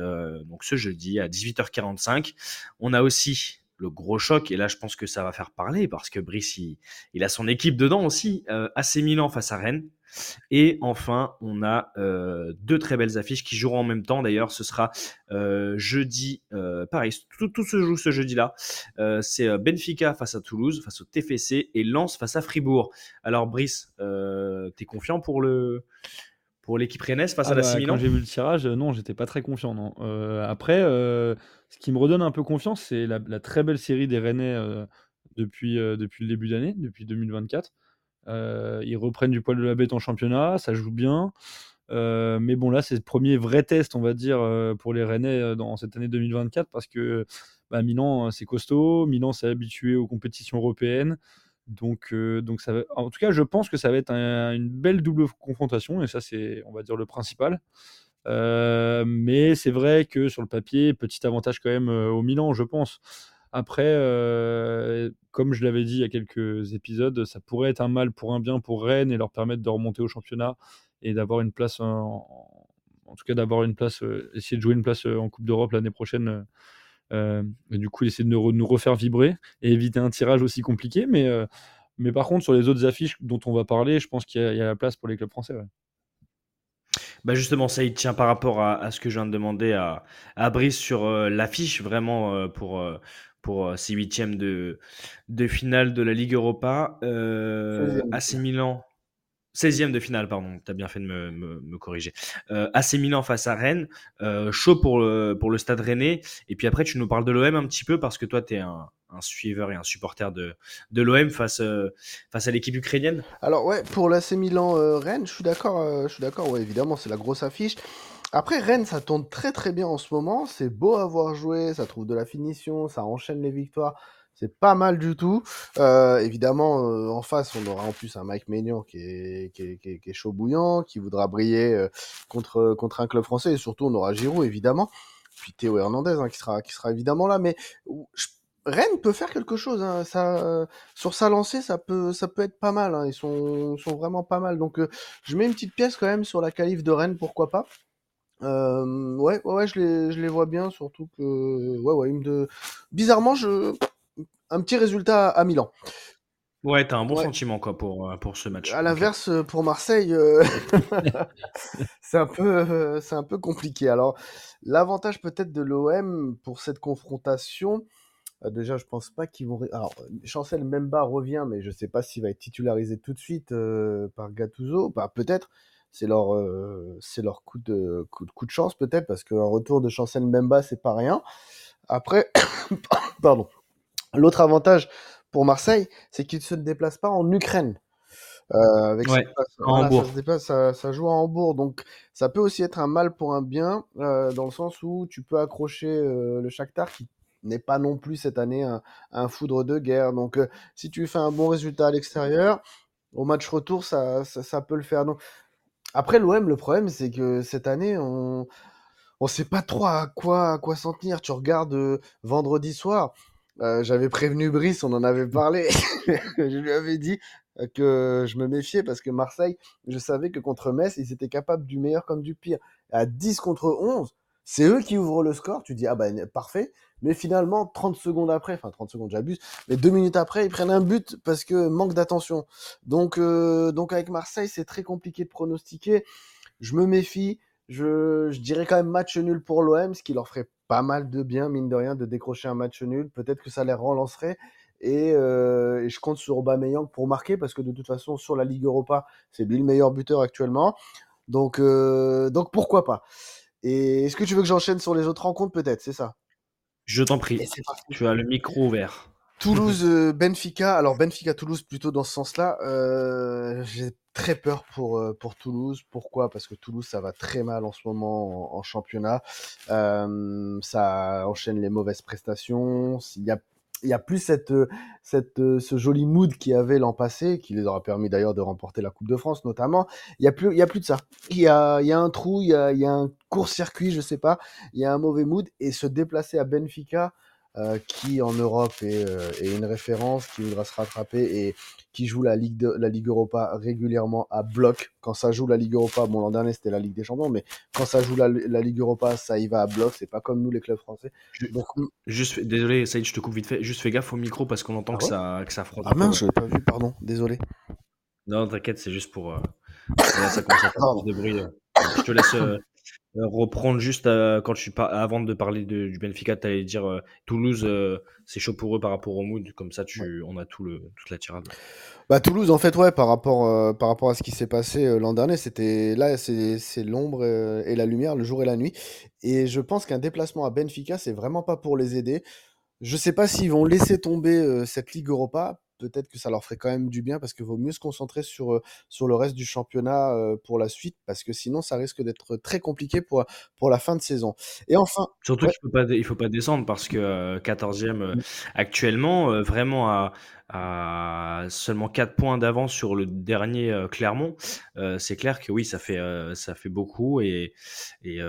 donc ce jeudi à 18h45. On a aussi le gros choc, et là je pense que ça va faire parler parce que Brice il, a son équipe dedans aussi, euh, Milan face à Rennes. Et enfin, on a euh, deux très belles affiches qui joueront en même temps. D'ailleurs, ce sera euh, jeudi, euh, pareil, tout, tout se joue ce jeudi-là. C'est Benfica face à Toulouse, face au TFC, et Lens face à Fribourg. Alors, Brice, t'es confiant pour le pour l'équipe rennaise face Ah à la bah, quand j'ai vu le tirage, non, j'étais pas très confiant, non. Euh, après, euh, ce qui me redonne un peu confiance, c'est la, la très belle série des Rennais euh, depuis, depuis le début d'année, depuis 2024. Euh, ils reprennent du poil de la bête en championnat, ça joue bien. Mais bon, là, c'est le premier vrai test, on va dire, pour les Rennais dans cette année 2024, parce que bah, Milan, c'est costaud. Milan s'est habitué aux compétitions européennes. Donc, euh, donc ça va- en tout cas, je pense que ça va être un- une belle double confrontation, et ça, c'est, on va dire, le principal. Euh, mais c'est vrai que sur le papier, petit avantage quand même euh, au Milan, je pense. Après, comme je l'avais dit il y a quelques épisodes, ça pourrait être un mal pour un bien pour Rennes et leur permettre de remonter au championnat et d'avoir une place, en, en tout cas d'avoir une place, essayer de jouer une place en Coupe d'Europe l'année prochaine. Euh, du coup, essayer de nous, re- nous refaire vibrer et éviter un tirage aussi compliqué. Mais, euh, mais par contre, sur les autres affiches dont on va parler, je pense qu'il y, a- y la place pour les clubs français. ouais. Bah justement, ça, il tient par rapport à, à ce que je viens de demander à, à Brice sur euh, l'affiche, vraiment, euh, pour, pour euh, ces huitièmes de, de finale de la Ligue Europa. Euh, 16e de AC Milan, 16e de finale, pardon, tu as bien fait de me, corriger. Euh, AC Milan face à Rennes, euh, chaud pour le, pour le stade rennais. Et puis après, tu nous parles de l'OM un petit peu, parce que toi, tu es un, suiveur et un supporter de, de l'OM face, euh, face à l'équipe ukrainienne. Alors ouais, pour l'AC Milan euh, Rennes, je suis d'accord, je suis d'accord, ouais, évidemment, c'est la grosse affiche. Après Rennes, ça tourne très très bien en ce moment, c'est beau à voir jouer, ça trouve de la finition, ça enchaîne les victoires, c'est pas mal du tout. Euh, évidemment, euh, en face, on aura en plus un Mike Maignan qui est, qui est, qui est- chaud bouillant, qui voudra briller euh, contre, contre un club français, et surtout on aura Giroud évidemment, puis Théo Hernandez hein, qui, sera, qui sera évidemment là, mais Rennes peut faire quelque chose, hein, sur sa lancée, ça peut, ça peut être pas mal. hein. Ils sont, sont vraiment pas mal. Donc, je mets une petite pièce quand même sur la qualif de Rennes, pourquoi pas. Ouais, ouais, ouais, je les, je les vois bien, surtout que, ouais, ouais, ils me de... bizarrement, je, un petit résultat à Milan. Ouais, t'as un bon Ouais. sentiment quoi, pour, euh, pour ce match. À l'inverse, euh, pour Marseille, euh, c'est un peu, c'est un peu compliqué. Alors, l'avantage peut-être de l'OM pour cette confrontation, déjà, je pense pas qu'ils vont. Alors, Chancel Memba revient, mais je sais pas s'il va être titularisé tout de suite euh, par Gattuso. Bah, peut-être. C'est leur, euh, c'est leur coup de, coup de, coup de chance, peut-être, parce qu'un retour de Chancel Memba, c'est pas rien. Après, pardon. L'autre avantage pour Marseille, c'est qu'ils ne se déplacent pas en Ukraine. Euh, avec Ouais, voilà, ça, se déplace, ça, ça joue à Hambourg, donc ça peut aussi être un mal pour un bien, euh, dans le sens où tu peux accrocher euh, le Shakhtar qui n'est pas non plus cette année un, un foudre de guerre. Donc si tu fais un bon résultat à l'extérieur, au match retour, ça, ça, peut le faire. Donc, après l'OM, le problème c'est que cette année, on on sait pas trop à quoi à quoi s'en tenir. Tu regardes vendredi soir, euh, j'avais prévenu Brice, on en avait parlé. je lui avais dit euh, que je me méfiais parce que Marseille, je savais que contre Metz, ils étaient capables du meilleur comme du pire. À 10 contre 11, C'est eux qui ouvrent le score. Tu dis, ah ben parfait. Mais finalement, 30 secondes après, enfin 30 secondes, j'abuse, mais deux minutes après, ils prennent un but parce que manque d'attention. Donc, euh, donc avec Marseille, c'est très compliqué de pronostiquer. Je me méfie. Je, je dirais quand même match nul pour l'OM, ce qui leur ferait pas mal de bien, mine de rien, de décrocher un match nul. Peut-être que ça les relancerait. Et, euh, et je compte sur Aubameyang pour marquer parce que de toute façon, sur la Ligue Europa, c'est lui le meilleur buteur actuellement. Donc, euh, donc pourquoi pas Et est-ce que tu veux que j'enchaîne sur les autres rencontres peut-être? C'est ça? Je t'en prie. Tu as le micro ouvert. Toulouse, euh, Benfica. Alors Benfica, Toulouse plutôt dans ce sens-là. Euh, J'ai très peur pour euh, pour Toulouse. Pourquoi? Parce que Toulouse, ça va très mal en ce moment en, championnat. Euh, ça enchaîne les mauvaises prestations. Il y a il y a plus cette, euh, cette, euh, ce joli mood qu'il y avait l'an passé, qui les aura permis d'ailleurs de remporter la Coupe de France notamment. Il y a plus, il y a plus de ça. Il y a, il y a un trou, il y a, il y a un court-circuit, je sais pas. Il y a un mauvais mood et se déplacer à Benfica, euh, qui en Europe est, euh, est une référence, qui voudra se rattraper et qui joue la Ligue, de, la Ligue Europa régulièrement à bloc. Quand ça joue la Ligue Europa, bon l'an dernier c'était la Ligue des Champions, mais quand ça joue la, la Ligue Europa, ça y va à bloc. C'est pas comme nous les clubs français. Donc, Juste, désolé, Saïd, je te coupe vite fait. Juste fais gaffe au micro parce qu'on entend Ah que, ouais ça, que ça frotte. ah mince, je l'ai pas vu, pardon, désolé. Non, t'inquiète, c'est juste pour. euh, Là, ça commence à faire de bruit. Je te laisse reprendre juste euh, quand tu par... avant de parler de- du Benfica, tu allais dire euh, Toulouse, euh, c'est chaud pour eux par rapport au mood. Comme ça, tu... on a tout le... toute la tirade. Bah Toulouse en fait ouais par rapport euh, par rapport à ce qui s'est passé euh, l'an dernier c'était là c'est l'ombre euh, et la lumière le jour et la nuit et je pense qu'un déplacement à Benfica c'est vraiment pas pour les aider je sais pas s'ils vont laisser tomber euh, cette Ligue Europa peut-être que ça leur ferait quand même du bien parce qu'il vaut mieux se concentrer sur euh, sur le reste du championnat euh, pour la suite parce que sinon ça risque d'être très compliqué pour pour la fin de saison. Et enfin Surtout ouais. qu'il ne faut, faut pas descendre parce que euh, 14e euh, actuellement, euh, vraiment à, à seulement 4 points d'avance sur le dernier Clermont, c'est clair que oui, ça fait, ça fait beaucoup et, et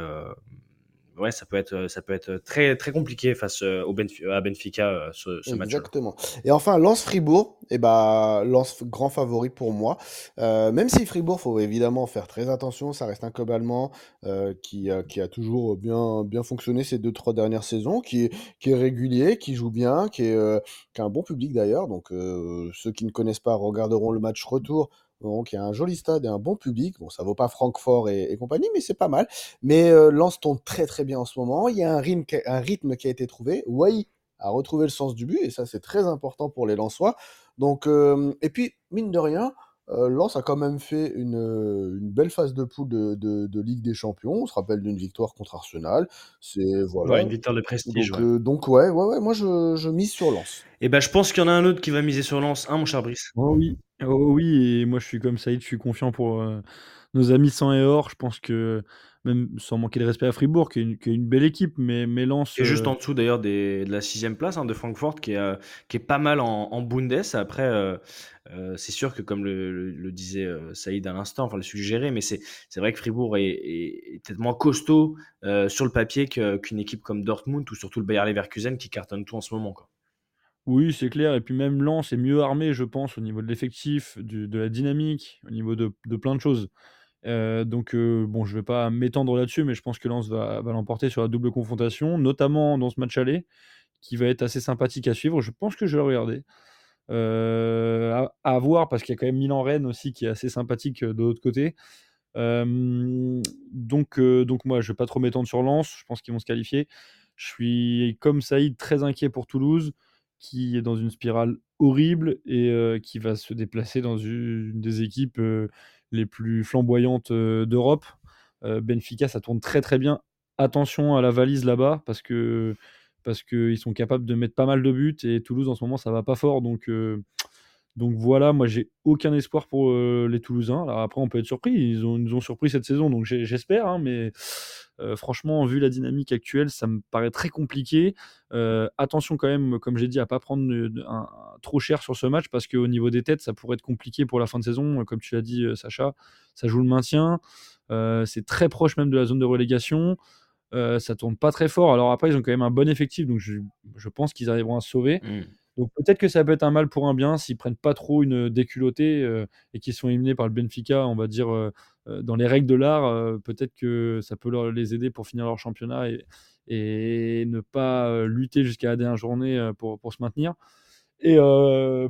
ouais, ça peut être, ça peut être très, très compliqué face euh, au à Benfica euh, ce, ce match-là. Exactement. Et enfin, Lens Fribourg, et bah, Lens grand favori pour moi. Euh, même si Fribourg, faut évidemment faire très attention, ça reste un club allemand euh, qui, a- qui a toujours bien, bien fonctionné ces deux, trois dernières saisons, qui est, régulier, qui joue bien, qui, euh, a un bon public d'ailleurs. Donc, euh, ceux qui ne connaissent pas regarderont le match retour. Donc, il y a un joli stade et un bon public. Bon, ça vaut pas Francfort et, compagnie, mais c'est pas mal. Mais euh, Lens tombe très très bien en ce moment. Il y a un rythme, qui a- a été trouvé. Wai à retrouver le sens du but, et ça c'est très important pour les Lensois. Donc, euh, et puis, mine de rien, euh, Lens a quand même fait une, euh, une belle phase de poule de, de- de Ligue des Champions. On se rappelle d'une victoire contre Arsenal. C'est voilà. Ouais, une victoire de prestige. Donc, ouais. euh, donc ouais, ouais, ouais, moi je, je mise sur Lens. Et ben, je pense qu'il y en a un autre qui va miser sur Lens, hein, mon cher Brice. Oh oui, oh oui, et moi je suis comme Saïd, je suis confiant pour euh, nos amis sang et or. Je pense que, même sans manquer de respect à Fribourg, qui est une, qui est une belle équipe, mais, mais Lens, Et juste euh, en dessous d'ailleurs des- de la sixième place hein, de Francfort, qui est, euh, qui est pas mal en, en Bundes. Après, euh, euh, c'est sûr que comme le, le- le disait euh, Saïd à l'instant, enfin le suggérait, mais c'est vrai que Fribourg est, est- est peut-être moins costaud sur le papier qu'une équipe comme Dortmund ou surtout le Bayer Leverkusen qui cartonne tout en ce moment. Quoi. oui, c'est clair. Et puis même Lens est mieux armé, je pense, au niveau de l'effectif, de la dynamique, au niveau de, de plein de choses. Euh, donc, euh, bon, je vais pas m'étendre là-dessus, mais je pense que Lens va, l'emporter sur la double confrontation, notamment dans ce match aller, qui va être assez sympathique à suivre. Je pense que je vais le regarder. Euh, à, voir, parce qu'il y a quand même Milan-Rennes aussi qui est assez sympathique de l'autre côté. Donc, donc moi, je vais pas trop m'étendre sur Lens. Je pense qu'ils vont se qualifier. Je suis, comme Saïd, très inquiet pour Toulouse, qui est dans une spirale horrible et qui va se déplacer dans une des équipes les plus flamboyantes euh, d'Europe. Euh, Benfica, ça tourne très très bien. Attention à la valise là-bas, parce que parce qu'ils sont capables de mettre pas mal de buts et Toulouse en ce moment ça va pas fort donc euh, donc voilà moi j'ai aucun espoir pour euh, les Toulousains alors après on peut être surpris ils, nous ont surpris cette saison donc j'espère hein, mais euh, franchement vu la dynamique actuelle ça me paraît très compliqué Euh, attention quand même comme j'ai dit à pas prendre trop cher sur ce match parce qu'au niveau des têtes ça pourrait être compliqué pour la fin de saison comme tu l'as dit Sacha ça joue le maintien c'est très proche même de la zone de relégation ça tourne pas très fort. Alors après, ils ont quand même un bon effectif, donc je, pense qu'ils arriveront à se sauver. Mm. Donc peut-être que ça peut être un mal pour un bien s'ils prennent pas trop une déculottée euh, et qu'ils sont éliminés par le Benfica, on va dire, euh, euh, dans les règles de l'art, peut-être que ça peut leur, les aider pour finir leur championnat et, ne pas lutter jusqu'à la dernière journée pour, pour se maintenir. Et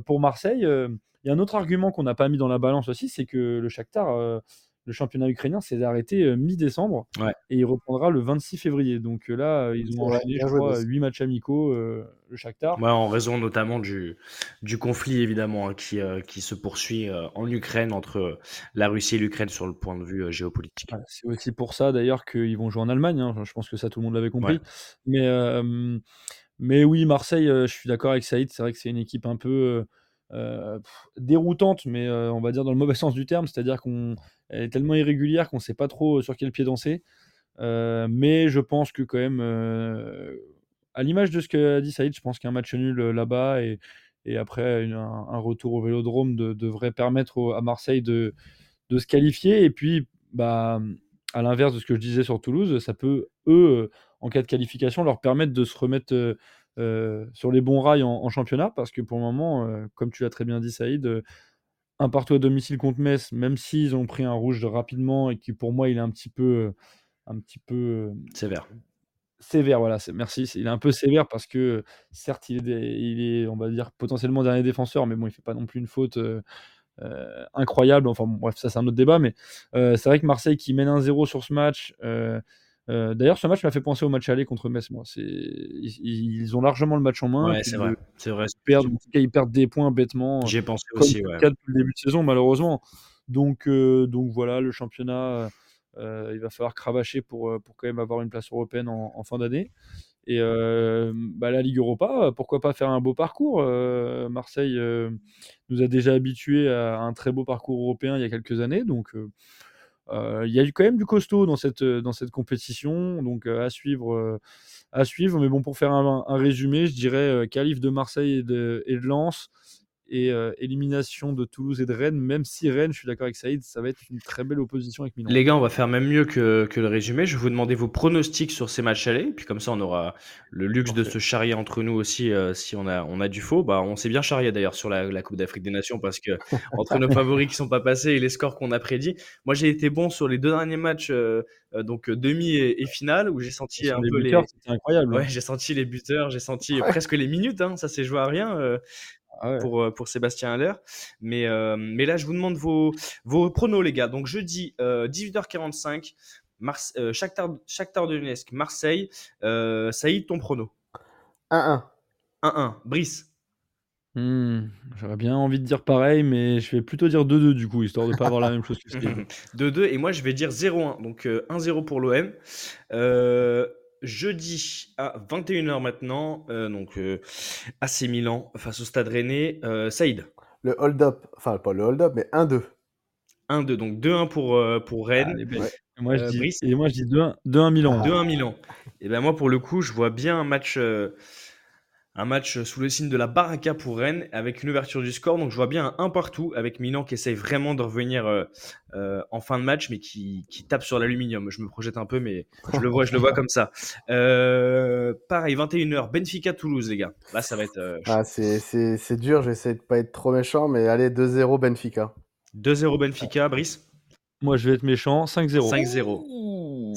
pour Marseille, il y a un autre argument qu'on n'a pas mis dans la balance aussi, c'est que le Shakhtar, le championnat ukrainien, s'est arrêté euh, mi-décembre Ouais. et il reprendra le 26 février. Donc euh, là, euh, ils ont enchaîné, je crois, Boss. 8 matchs amicaux, euh, le Shakhtar. Ouais, en raison notamment du, du conflit évidemment hein, qui, euh, qui se poursuit euh, en Ukraine entre la Russie et l'Ukraine sur le point de vue géopolitique. C'est aussi pour ça d'ailleurs qu'ils vont jouer en Allemagne. hein. Je pense que ça, tout le monde l'avait compris. Mais, mais oui, Marseille, je suis d'accord avec Saïd. C'est vrai que c'est une équipe un peu euh, pff, déroutante, mais euh, on va dire dans le mauvais sens du terme. C'est-à-dire qu'on elle est tellement irrégulière qu'on ne sait pas trop sur quel pied danser. Euh, mais je pense que quand même, euh, à l'image de ce qu'a dit Saïd, je pense qu'un match nul euh, là-bas et, après un, retour au Vélodrome de- devrait permettre à Marseille de, se qualifier. Et puis, bah, à l'inverse de ce que je disais sur Toulouse, ça peut, eux, euh, en cas de qualification, leur permettre de se remettre euh, euh, sur les bons rails en, en championnat. Parce que pour le moment, euh, comme tu l'as très bien dit, Saïd, euh, un partout à domicile contre Metz, même s'ils ont pris un rouge rapidement et qui, pour moi, il est un petit peu, euh, un petit peu euh, Sévère. sévère. Voilà, merci. Il est un peu sévère parce que, certes, il est, des- il est, on va dire, potentiellement dernier défenseur, mais bon, il fait pas non plus une faute. euh, euh, incroyable. Enfin, bon, bref, ça c'est un autre débat, mais euh, c'est vrai que Marseille qui mène 1-0 sur ce match. Euh, D'ailleurs, ce match m'a fait penser au match aller contre Metz. Moi, c'est ils, ils ont largement le match en main. Ouais, c'est vrai. C'est vrai. ils perdent, ils des points bêtement, J'y ai pensé comme aussi. Ouais. le cas depuis le début de saison, malheureusement. Donc, euh, donc voilà, le championnat, euh, il va falloir cravacher pour, pour quand même avoir une place européenne en, en fin d'année. Et bah, la Ligue Europa, pourquoi pas faire un beau parcours Marseille nous a déjà habitués à un très beau parcours européen il y a quelques années, donc il y a eu quand même du costaud dans cette, cette compétition, donc euh, à suivre. euh, à suivre, mais bon, pour faire un, résumé, je dirais euh, qualif de Marseille et de Lens et euh, élimination de Toulouse et de Rennes, même si Rennes, je suis d'accord avec Saïd, ça va être une très belle opposition avec Milan. Les gars, on va faire même mieux que, que le résumé. Je vais vous demander vos pronostics sur ces matchs allés. Puis comme ça, on aura le luxe de se charrier entre nous aussi euh, si on a, on a du faux. Bah, on s'est bien charrié d'ailleurs sur la, la Coupe d'Afrique des Nations parce que entre nos favoris qui sont pas passés et les scores qu'on a prédits, moi j'ai été bon sur les deux derniers matchs, euh, donc demi et, et finale, où j'ai senti un les peu les. buteurs, c'était incroyable. hein. Ouais, j'ai senti les buteurs, j'ai senti presque les minutes. Hein, ça s'est joué à rien. Ah ouais. pour, euh, pour Sébastien Haller. Mais, euh, mais là, je vous demande vos, vos pronos, les gars. Donc, jeudi, euh, 18h45, Mars, euh, Shakhtar, Shakhtar Donetsk, Marseille. Euh, Saïd, ton prono 1-1. 1-1. Brice Hmm, J'aurais bien envie de dire pareil, mais je vais plutôt dire 2-2 du coup, histoire de pas avoir la même chose que Steve. 2-2. Et moi, je vais dire 0-1. Donc, euh, 1-0 pour l'OM. Euh, jeudi à 21h maintenant. euh, donc, euh, AC Milan face au Stade Rennais. Euh, Saïd Le hold-up, enfin pas le hold-up, mais 1-2. 1-2. Donc, 2-1 pour, euh, pour Rennes. Ouais. Et moi, je Euh, dis, Brice et moi, je dis 2-1 2-1 Milan. 2-1 Milan. Et ben moi pour le coup, je vois bien un match euh, un match sous le signe de la baraka pour Rennes avec une ouverture du score. Donc je vois bien un 1 partout avec Milan qui essaye vraiment de revenir euh, euh, en fin de match mais qui, qui tape sur l'aluminium. Je me projette un peu mais je le vois, je le vois comme ça. Euh, pareil 21h Benfica Toulouse les gars. Là ça va être Ah, c'est- c'est c'est dur, j'essaie de pas être trop méchant, mais allez, 2-0 Benfica. 2-0 Benfica Brice. Moi, je vais être méchant, 5-0. 5-0.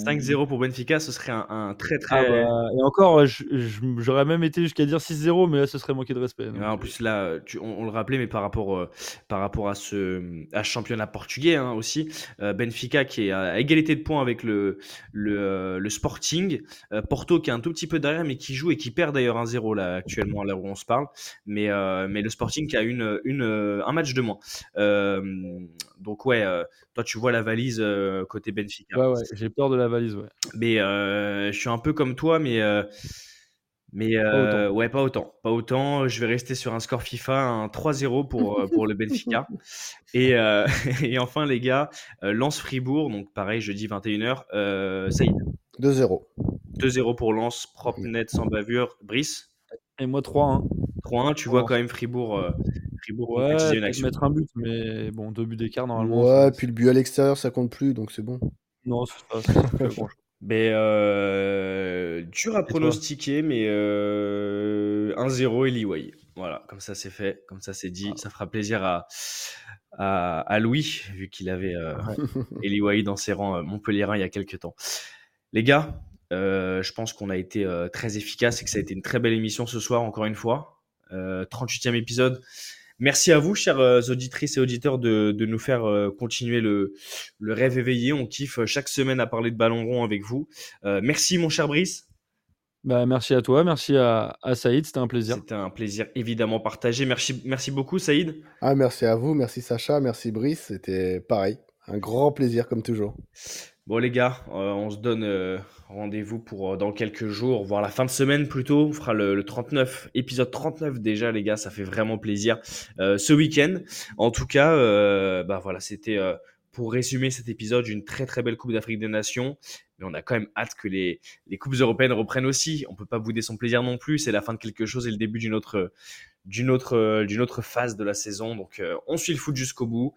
5-0 pour Benfica, ce serait un, un très très Ah bah, et encore, j'aurais même été jusqu'à dire 6-0, mais là, ce serait manquer de respect. donc, Ouais, en euh, plus là, tu- on, on le rappelait, mais par rapport, euh, par rapport à ce, à championnat portugais hein, aussi, euh, Benfica qui est à égalité de points avec le, le, euh, le Sporting, euh, Porto qui est un tout petit peu derrière, mais qui joue et qui perd d'ailleurs 1-0 là actuellement là où on se parle, mais, euh, mais le Sporting qui a une, une, un match de moins. Euh, donc ouais, euh, toi tu vois la valise euh, côté Benfica. Ouais, ouais, j'ai peur de la valise, ouais. Mais euh, je suis un peu comme toi, mais euh, mais euh, ouais, pas autant, pas autant. Je vais rester sur un score FIFA, un 3-0 pour pour le Benfica. Et euh, et enfin les gars, euh, Lens Fribourg, donc pareil jeudi 21h. Euh, Saïd, 2-0. 2-0 pour Lens, propre net sans bavure. Brice, Et moi, 3-1. 3-1. Tu Pour vois quand même Fribourg, euh, Fribourg Ouais, une action. mettre un but, mais bon, deux buts d'écart, normalement. Ouais, puis le but à l'extérieur, ça compte plus, donc c'est bon. Non, c'est pas. Mais euh, dur à pronostiquer, mais euh, 1-0 et Liway. Voilà, comme ça c'est fait, comme ça c'est dit. Ah. Ça fera plaisir à, à, à Louis, vu qu'il avait euh, Eli Wahi dans ses rangs euh, montpelliérains il y a quelques temps. Les gars, euh, je pense qu'on a été euh, très efficace et que ça a été une très belle émission ce soir, encore une fois. Euh, 38e épisode. Merci à vous, chères euh, auditrices et auditeurs, de, de nous faire euh, continuer le, le rêve éveillé. On kiffe euh, chaque semaine à parler de ballon rond avec vous. Euh, merci, mon cher Brice. Bah, merci à toi, merci à, à Saïd, c'était un plaisir. C'était un plaisir évidemment partagé. Merci, merci beaucoup, Saïd. Ah, merci à vous, merci Sacha, merci Brice. C'était pareil. Un grand plaisir comme toujours. Bon, les gars, euh, on se donne euh, rendez-vous pour euh, dans quelques jours, voire la fin de semaine plutôt. On fera le, le 39, épisode 39 déjà, les gars. Ça fait vraiment plaisir ce week-end. En tout cas, bah voilà, c'était pour résumer cet épisode une très très belle Coupe d'Afrique des Nations. Mais on a quand même hâte que les, coupes européennes reprennent aussi. On peut pas bouder son plaisir non plus. C'est la fin de quelque chose et le début d'une autre d'une autre d'une autre phase de la saison. Donc on suit le foot jusqu'au bout.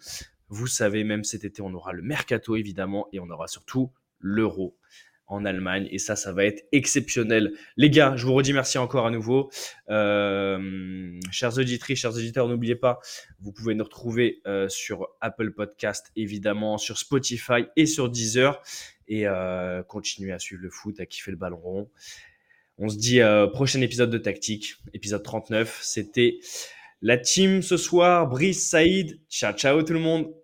Vous savez, même cet été, on aura le mercato évidemment et on aura surtout l'euro en Allemagne. Et ça, ça va être exceptionnel. Les gars, je vous redis merci encore à nouveau. Euh, chers auditrices, chers auditeurs, n'oubliez pas, vous pouvez nous retrouver euh, sur Apple Podcast, évidemment, sur Spotify et sur Deezer. Et euh, continuez à suivre le foot, à kiffer le ballon rond. On se dit prochain épisode de Tactique, épisode 39. C'était la team ce soir, Brice, Saïd. Ciao, ciao tout le monde.